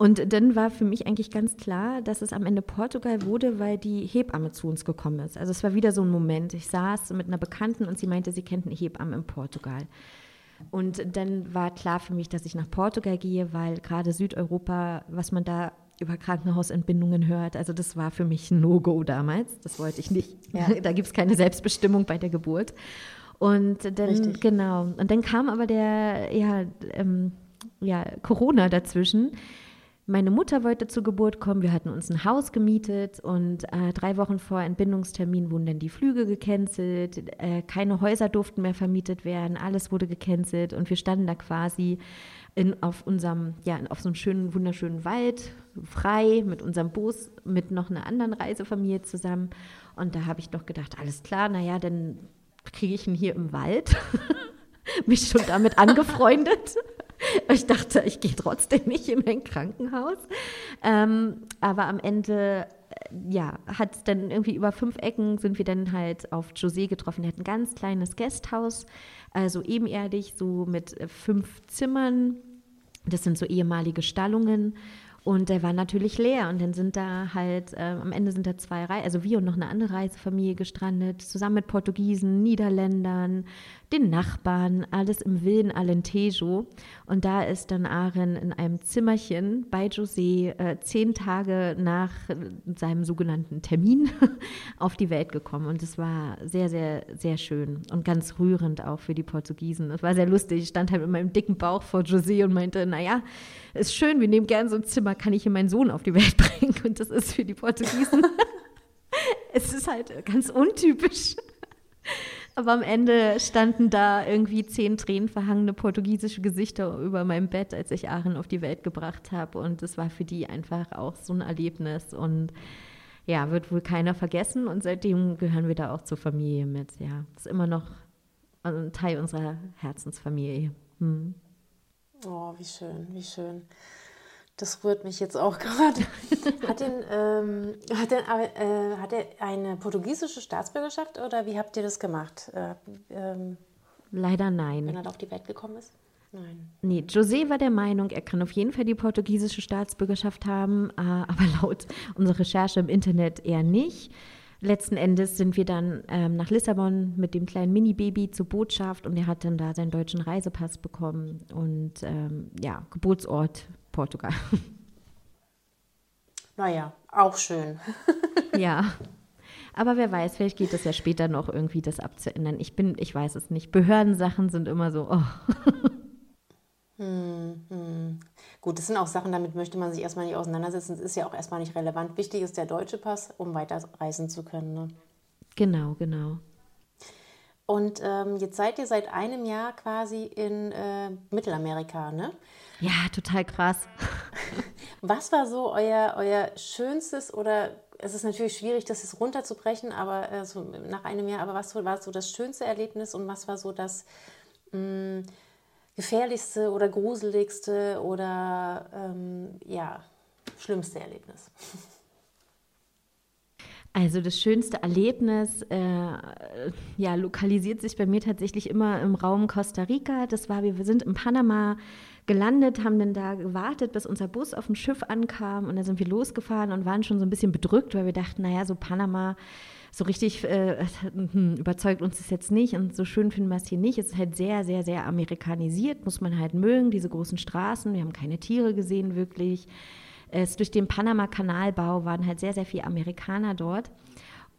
Und dann war für mich eigentlich ganz klar, dass es am Ende Portugal wurde, weil die Hebamme zu uns gekommen ist. Also es war wieder so ein Moment. Ich saß mit einer Bekannten und sie meinte, sie kennt eine Hebamme in Portugal. Und dann war klar für mich, dass ich nach Portugal gehe, weil gerade Südeuropa, was man da über Krankenhausentbindungen hört. Also das war für mich ein No-Go damals. Das wollte ich nicht. Ja. Da gibt es keine Selbstbestimmung bei der Geburt. Und dann, Richtig. genau. Und dann kam aber der, ja, ähm, ja, Corona dazwischen. Meine Mutter wollte zur Geburt kommen. Wir hatten uns ein Haus gemietet und äh, drei Wochen vor Entbindungstermin wurden dann die Flüge gecancelt. Äh, keine Häuser durften mehr vermietet werden. Alles wurde gecancelt und wir standen da quasi in, auf unserem, ja, auf so einem schönen, wunderschönen Wald, frei, mit unserem Bus, mit noch einer anderen Reisefamilie zusammen. Und da habe ich doch gedacht, alles klar, naja, dann kriege ich ihn hier im Wald. Mich schon damit angefreundet. Ich dachte, ich gehe trotzdem nicht in mein Krankenhaus. Ähm, aber am Ende äh, ja, hat dann irgendwie über fünf Ecken sind wir dann halt auf José getroffen. Er hat ein ganz kleines Gasthaus, also ebenerdig, so mit äh, fünf Zimmern. Das sind so ehemalige Stallungen. Und der war natürlich leer. Und dann sind da halt, äh, am Ende sind da zwei Reisen, also wir und noch eine andere Reisefamilie gestrandet, zusammen mit Portugiesen, Niederländern, den Nachbarn, alles im wilden Alentejo. Und da ist dann Aaron in einem Zimmerchen bei José äh, zehn Tage nach seinem sogenannten Termin auf die Welt gekommen. Und es war sehr, sehr, sehr schön und ganz rührend auch für die Portugiesen. Es war sehr lustig. Ich stand halt mit meinem dicken Bauch vor José und meinte, naja, ist schön, wir nehmen gerne so ein Zimmer, kann ich hier meinen Sohn auf die Welt bringen? Und das ist für die Portugiesen. es ist halt ganz untypisch. Aber am Ende standen da irgendwie zehn tränenverhangene portugiesische Gesichter über meinem Bett, als ich Aaron auf die Welt gebracht habe. Und das war für die einfach auch so ein Erlebnis. Und ja, wird wohl keiner vergessen. Und seitdem gehören wir da auch zur Familie mit. Ja, ist immer noch ein Teil unserer Herzensfamilie. Hm. Oh, wie schön, wie schön. Das rührt mich jetzt auch gerade. Hat, den, ähm, hat, den, äh, hat er eine portugiesische Staatsbürgerschaft oder wie habt ihr das gemacht? Äh, ähm, Leider nein. Wenn er auf die Welt gekommen ist? Nein. Nee, José war der Meinung, er kann auf jeden Fall die portugiesische Staatsbürgerschaft haben, äh, aber laut unserer Recherche im Internet eher nicht. Letzten Endes sind wir dann ähm, nach Lissabon mit dem kleinen Mini-Baby zur Botschaft und er hat dann da seinen deutschen Reisepass bekommen und ähm, ja, Geburtsort Portugal. Naja, auch schön. ja. Aber wer weiß, vielleicht geht es ja später noch irgendwie, das abzuändern. Ich bin, ich weiß es nicht. Behördensachen sind immer so, oh. hm, hm. Gut, das sind auch Sachen, damit möchte man sich erstmal nicht auseinandersetzen. Das ist ja auch erstmal nicht relevant. Wichtig ist der deutsche Pass, um weiterreisen zu können. Ne? Genau, genau. Und ähm, jetzt seid ihr seit einem Jahr quasi in äh, Mittelamerika, ne? Ja, total krass. Was war so euer, euer schönstes oder es ist natürlich schwierig, das jetzt runterzubrechen, aber äh, nach einem Jahr, aber was war so das schönste Erlebnis und was war so das mh, mm, gefährlichste oder gruseligste oder ähm, ja, schlimmste Erlebnis? Also das schönste Erlebnis äh, ja, lokalisiert sich bei mir tatsächlich immer im Raum Costa Rica. Das war, wir sind in Panama gelandet, haben dann da gewartet, bis unser Bus auf dem Schiff ankam und dann sind wir losgefahren und waren schon so ein bisschen bedrückt, weil wir dachten, naja, so Panama, so richtig äh, hm, überzeugt uns das jetzt nicht und so schön finden wir es hier nicht. Es ist halt sehr, sehr, sehr amerikanisiert, muss man halt mögen, diese großen Straßen. Wir haben keine Tiere gesehen wirklich. Es, durch den Panama-Kanalbau waren halt sehr, sehr viele Amerikaner dort.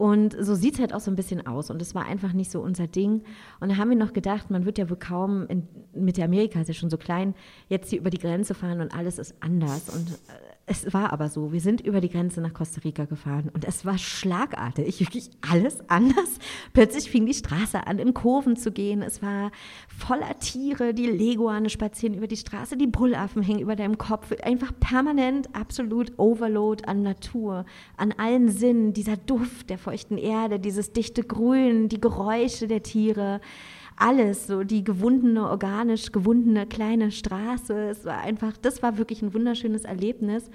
Und so sieht es halt auch so ein bisschen aus. Und es war einfach nicht so unser Ding. Und da haben wir noch gedacht, man wird ja wohl kaum, in, Mitte Amerika ist ja schon so klein, jetzt hier über die Grenze fahren und alles ist anders. Und äh, es war aber so, wir sind über die Grenze nach Costa Rica gefahren und es war schlagartig, wirklich alles anders. Plötzlich fing die Straße an, in Kurven zu gehen. Es war voller Tiere, die Leguane spazieren über die Straße, die Bullaffen hängen über deinem Kopf. Einfach permanent, absolut Overload an Natur, an allen Sinnen. Dieser Duft der feuchten Erde, dieses dichte Grün, die Geräusche der Tiere alles, so die gewundene, organisch gewundene kleine Straße. Es war einfach, das war wirklich ein wunderschönes Erlebnis.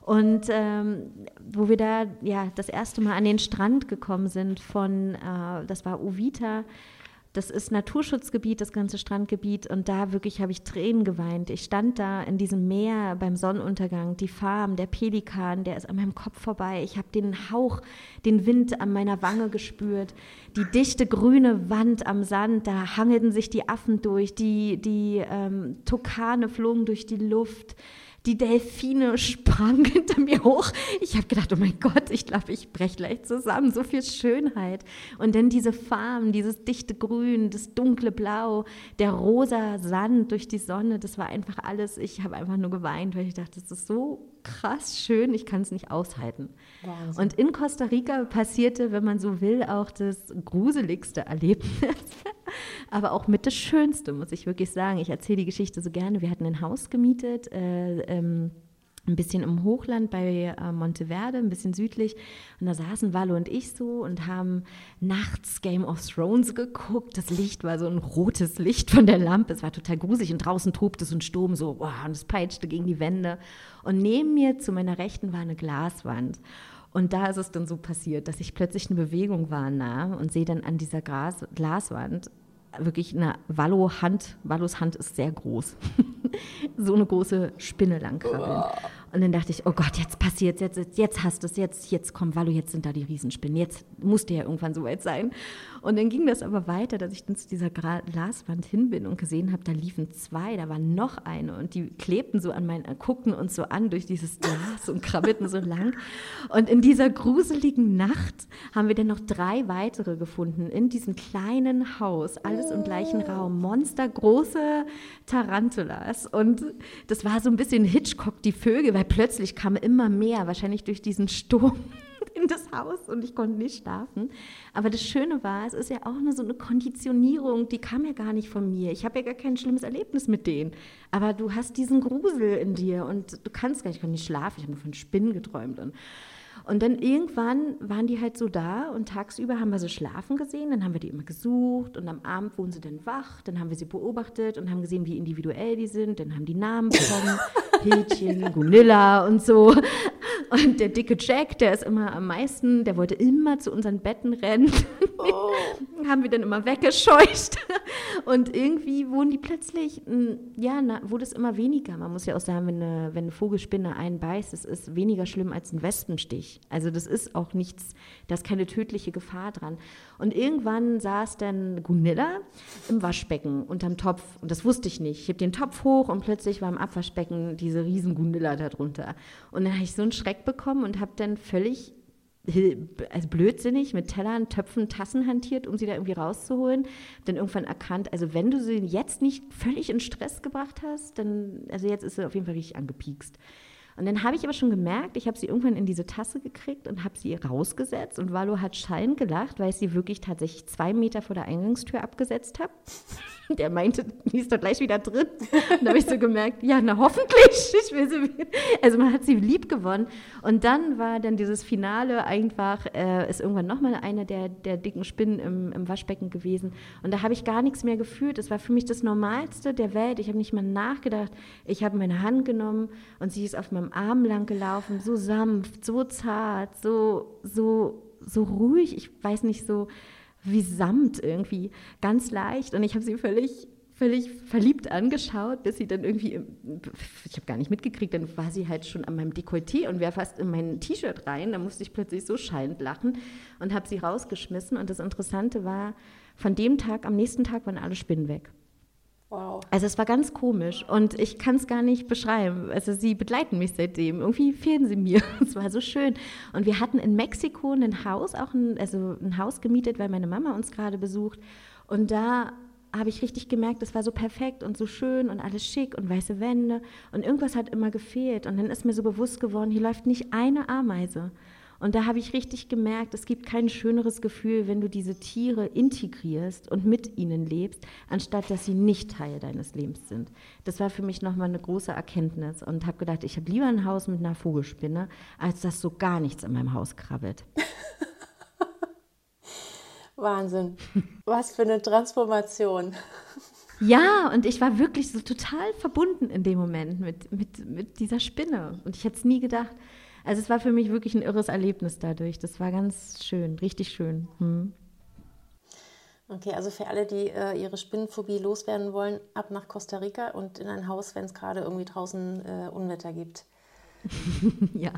Und ähm, wo wir da ja das erste Mal an den Strand gekommen sind von, äh, das war Uvita, das ist Naturschutzgebiet, das ganze Strandgebiet. Und da wirklich habe ich Tränen geweint. Ich stand da in diesem Meer beim Sonnenuntergang, die Farm, der Pelikan, der ist an meinem Kopf vorbei. Ich habe den Hauch, den Wind an meiner Wange gespürt. Die dichte grüne Wand am Sand, da hangelten sich die Affen durch, die, die ähm, Tukane flogen durch die Luft die Delfine sprangen hinter mir hoch. Ich habe gedacht, oh mein Gott, ich glaube, ich breche gleich zusammen. So viel Schönheit. Und dann diese Farben, dieses dichte Grün, das dunkle Blau, der rosa Sand durch die Sonne, das war einfach alles. Ich habe einfach nur geweint, weil ich dachte, das ist so krass schön, ich kann es nicht aushalten. Wahnsinn. Und in Costa Rica passierte, wenn man so will, auch das gruseligste Erlebnis, aber auch mit das Schönste, muss ich wirklich sagen. Ich erzähle die Geschichte so gerne. Wir hatten ein Haus gemietet. Äh, ähm, ein bisschen im Hochland bei äh, Monteverde, ein bisschen südlich. Und da saßen Wallo und ich so und haben nachts Game of Thrones geguckt. Das Licht war so ein rotes Licht von der Lampe. Es war total gruselig und draußen tobte so ein Sturm so wow, und es peitschte gegen die Wände. Und neben mir zu meiner Rechten war eine Glaswand. Und da ist es dann so passiert, dass ich plötzlich eine Bewegung wahrnahm und sehe dann an dieser Glas Glaswand wirklich eine Wallo-Hand. Wallos Hand ist sehr groß. so eine große Spinne langkrabbeln. Und dann dachte ich, oh Gott, jetzt passiert jetzt, jetzt, jetzt hast du es, jetzt, jetzt komm, Wallo, jetzt sind da die Riesenspinnen, jetzt musste ja irgendwann soweit sein. Und dann ging das aber weiter, dass ich dann zu dieser Glaswand hin bin und gesehen habe, da liefen zwei, da war noch eine und die klebten so an meinen, guckten uns so an durch dieses Glas und krabbelten so lang. Und in dieser gruseligen Nacht haben wir dann noch drei weitere gefunden in diesem kleinen Haus, alles im gleichen Raum, monstergroße Tarantulas. Und das war so ein bisschen Hitchcock, die Vögel, weil plötzlich kam immer mehr, wahrscheinlich durch diesen Sturm in das Haus und ich konnte nicht schlafen. Aber das Schöne war, es ist ja auch nur so eine Konditionierung, die kam ja gar nicht von mir. Ich habe ja gar kein schlimmes Erlebnis mit denen. Aber du hast diesen Grusel in dir und du kannst gar nicht, ich konnte nicht schlafen. Ich habe nur von Spinnen geträumt. Und und dann irgendwann waren die halt so da und tagsüber haben wir sie schlafen gesehen, dann haben wir die immer gesucht und am Abend wurden sie dann wach, dann haben wir sie beobachtet und haben gesehen, wie individuell die sind, dann haben die Namen bekommen, Hähnchen, Gunilla und so. Und der dicke Jack, der ist immer am meisten, der wollte immer zu unseren Betten rennen. Oh. haben wir dann immer weggescheucht. Und irgendwie wurden die plötzlich, ja, na, wurde es immer weniger. Man muss ja auch sagen, wenn eine, wenn eine Vogelspinne einen beißt, es ist weniger schlimm als ein Wespenstich. Also das ist auch nichts, da ist keine tödliche Gefahr dran. Und irgendwann saß dann Gunilla im Waschbecken unterm Topf. Und das wusste ich nicht. Ich heb den Topf hoch und plötzlich war im Abwaschbecken diese riesen Gunilla darunter. Und dann habe ich so einen Schreck bekommen und habe dann völlig also blödsinnig mit Tellern, Töpfen, Tassen hantiert, um sie da irgendwie rauszuholen. Dann irgendwann erkannt, also wenn du sie jetzt nicht völlig in Stress gebracht hast, dann, also jetzt ist sie auf jeden Fall richtig angepiekst. Und dann habe ich aber schon gemerkt, ich habe sie irgendwann in diese Tasse gekriegt und habe sie rausgesetzt. Und Valo hat schallend gelacht, weil ich sie wirklich tatsächlich zwei Meter vor der Eingangstür abgesetzt habe. Der meinte, die ist doch gleich wieder drin. Und da habe ich so gemerkt, ja, na hoffentlich. Ich will sie also man hat sie lieb gewonnen. Und dann war dann dieses Finale einfach, äh, ist irgendwann nochmal eine der, der dicken Spinnen im, im Waschbecken gewesen. Und da habe ich gar nichts mehr gefühlt. Es war für mich das Normalste der Welt. Ich habe nicht mal nachgedacht. Ich habe meine Hand genommen und sie ist auf meinem Arm lang gelaufen, so sanft, so zart, so, so, so ruhig. Ich weiß nicht, so wie Samt irgendwie, ganz leicht. Und ich habe sie völlig, völlig verliebt angeschaut, bis sie dann irgendwie, ich habe gar nicht mitgekriegt, dann war sie halt schon an meinem Dekolleté und wäre fast in mein T-Shirt rein. Da musste ich plötzlich so schallend lachen und habe sie rausgeschmissen. Und das Interessante war, von dem Tag, am nächsten Tag waren alle Spinnen weg. Wow. Also es war ganz komisch und ich kann es gar nicht beschreiben. Also sie begleiten mich seitdem. Irgendwie fehlen sie mir. Es war so schön. Und wir hatten in Mexiko ein Haus, auch ein, also ein Haus gemietet, weil meine Mama uns gerade besucht. Und da habe ich richtig gemerkt, es war so perfekt und so schön und alles schick und weiße Wände. Und irgendwas hat immer gefehlt. Und dann ist mir so bewusst geworden, hier läuft nicht eine Ameise. Und da habe ich richtig gemerkt, es gibt kein schöneres Gefühl, wenn du diese Tiere integrierst und mit ihnen lebst, anstatt dass sie nicht Teil deines Lebens sind. Das war für mich nochmal eine große Erkenntnis und habe gedacht, ich habe lieber ein Haus mit einer Vogelspinne, als dass so gar nichts in meinem Haus krabbelt. Wahnsinn. Was für eine Transformation. Ja, und ich war wirklich so total verbunden in dem Moment mit, mit, mit dieser Spinne. Und ich hätte es nie gedacht. Also es war für mich wirklich ein irres Erlebnis dadurch. Das war ganz schön, richtig schön. Hm. Okay, also für alle, die äh, ihre Spinnenphobie loswerden wollen, ab nach Costa Rica und in ein Haus, wenn es gerade irgendwie draußen äh, Unwetter gibt. ja.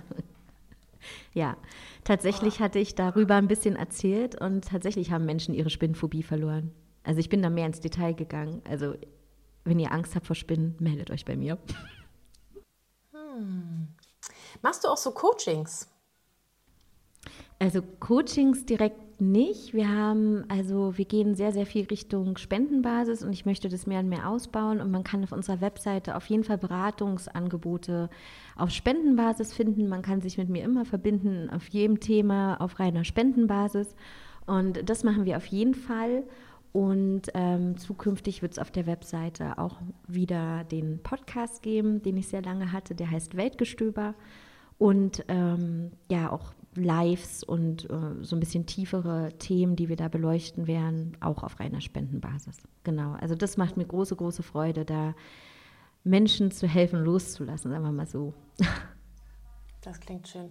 Ja, tatsächlich hatte ich darüber ein bisschen erzählt und tatsächlich haben Menschen ihre Spinnenphobie verloren. Also ich bin da mehr ins Detail gegangen. Also wenn ihr Angst habt vor Spinnen, meldet euch bei mir. Hm. Machst du auch so Coachings? Also Coachings direkt nicht. Wir haben, also wir gehen sehr, sehr viel Richtung Spendenbasis und ich möchte das mehr und mehr ausbauen. Und man kann auf unserer Webseite auf jeden Fall Beratungsangebote auf Spendenbasis finden. Man kann sich mit mir immer verbinden auf jedem Thema auf reiner Spendenbasis. Und das machen wir auf jeden Fall. Und ähm, zukünftig wird es auf der Webseite auch wieder den Podcast geben, den ich sehr lange hatte, der heißt Weltgestöber. Und ähm, ja, auch Lives und äh, so ein bisschen tiefere Themen, die wir da beleuchten werden, auch auf reiner Spendenbasis. Genau. Also das macht mir große, große Freude, da Menschen zu helfen, loszulassen, sagen wir mal so. Das klingt schön.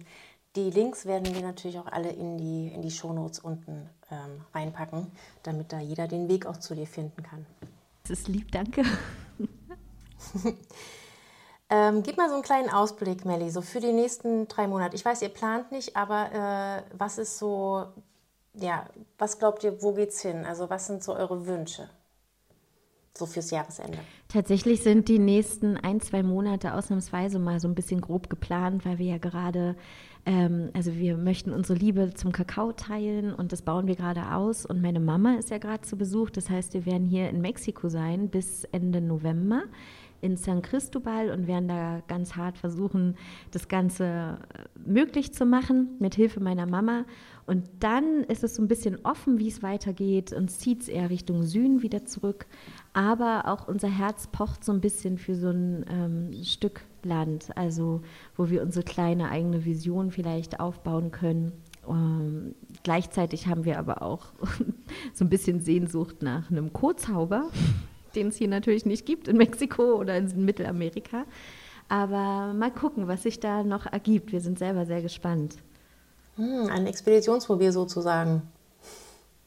Die Links werden wir natürlich auch alle in die, in die Shownotes unten ähm, reinpacken, damit da jeder den Weg auch zu dir finden kann. Das ist lieb, danke. Ähm, gib mal so einen kleinen Ausblick, Melli, so für die nächsten drei Monate. Ich weiß, ihr plant nicht, aber äh, was ist so, ja, was glaubt ihr, wo geht's hin? Also was sind so eure Wünsche? So fürs Jahresende. Tatsächlich sind die nächsten ein, zwei Monate ausnahmsweise mal so ein bisschen grob geplant, weil wir ja gerade, ähm, also wir möchten unsere Liebe zum Kakao teilen und das bauen wir gerade aus. Und meine Mama ist ja gerade zu Besuch. Das heißt, wir werden hier in Mexiko sein bis Ende November in San Cristobal und werden da ganz hart versuchen, das Ganze äh, möglich zu machen, mit Hilfe meiner Mama. Und dann ist es so ein bisschen offen, wie es weitergeht. und zieht es eher Richtung Süden wieder zurück. Aber auch unser Herz pocht so ein bisschen für so ein ähm, Stück Land, also wo wir unsere kleine eigene Vision vielleicht aufbauen können. Ähm, gleichzeitig haben wir aber auch so ein bisschen Sehnsucht nach einem Co-Zauber den es hier natürlich nicht gibt in Mexiko oder in Mittelamerika. Aber mal gucken, was sich da noch ergibt. Wir sind selber sehr gespannt. Hm, ein Expeditionsmobil sozusagen.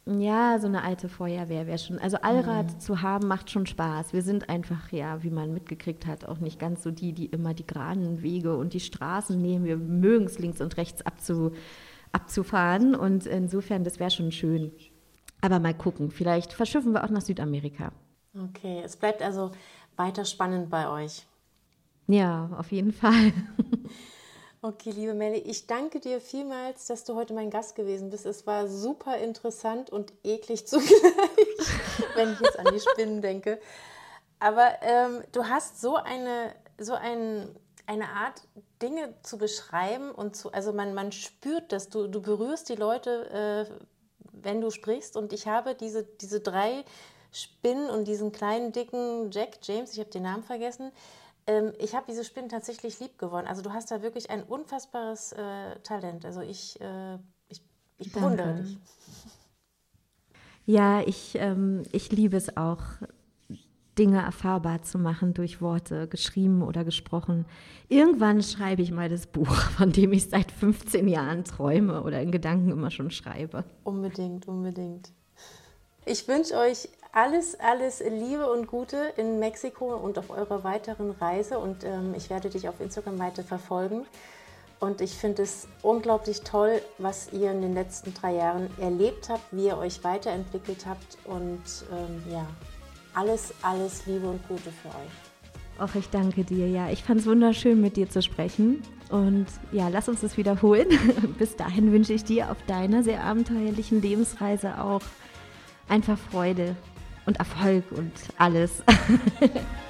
Ja, so eine alte Feuerwehr wäre schon. Also Allrad mhm. zu haben macht schon Spaß. Wir sind einfach, ja, wie man mitgekriegt hat, auch nicht ganz so die, die immer die geraden Wege und die Straßen nehmen. Wir mögen es links und rechts abzu, abzufahren. Und insofern, das wäre schon schön. Aber mal gucken, vielleicht verschiffen wir auch nach Südamerika. Okay, es bleibt also weiter spannend bei euch. Ja, auf jeden Fall. Okay, liebe Melli, ich danke dir vielmals, dass du heute mein Gast gewesen bist. Es war super interessant und eklig zugleich, wenn ich jetzt an die Spinnen denke. Aber ähm, du hast so eine, so ein, eine Art, Dinge zu beschreiben und zu, also man, man spürt das, du, du berührst die Leute, äh, wenn du sprichst. Und ich habe diese, diese drei Spinnen und diesen kleinen, dicken Jack James, ich habe den Namen vergessen, ähm, ich habe diese Spinnen tatsächlich lieb gewonnen. Also du hast da wirklich ein unfassbares äh, Talent. Also ich, äh, ich, ich bewundere dich. Ja, ich, ähm, ich liebe es auch, Dinge erfahrbar zu machen durch Worte, geschrieben oder gesprochen. Irgendwann schreibe ich mal das Buch, von dem ich seit 15 Jahren träume oder in Gedanken immer schon schreibe. Unbedingt, unbedingt. Ich wünsche euch alles, alles Liebe und Gute in Mexiko und auf eurer weiteren Reise. Und ähm, ich werde dich auf Instagram weiter verfolgen. Und ich finde es unglaublich toll, was ihr in den letzten drei Jahren erlebt habt, wie ihr euch weiterentwickelt habt. Und ähm, ja, alles, alles Liebe und Gute für euch. Auch ich danke dir. Ja, ich fand es wunderschön, mit dir zu sprechen. Und ja, lass uns das wiederholen. Bis dahin wünsche ich dir auf deiner sehr abenteuerlichen Lebensreise auch einfach Freude und Erfolg und alles.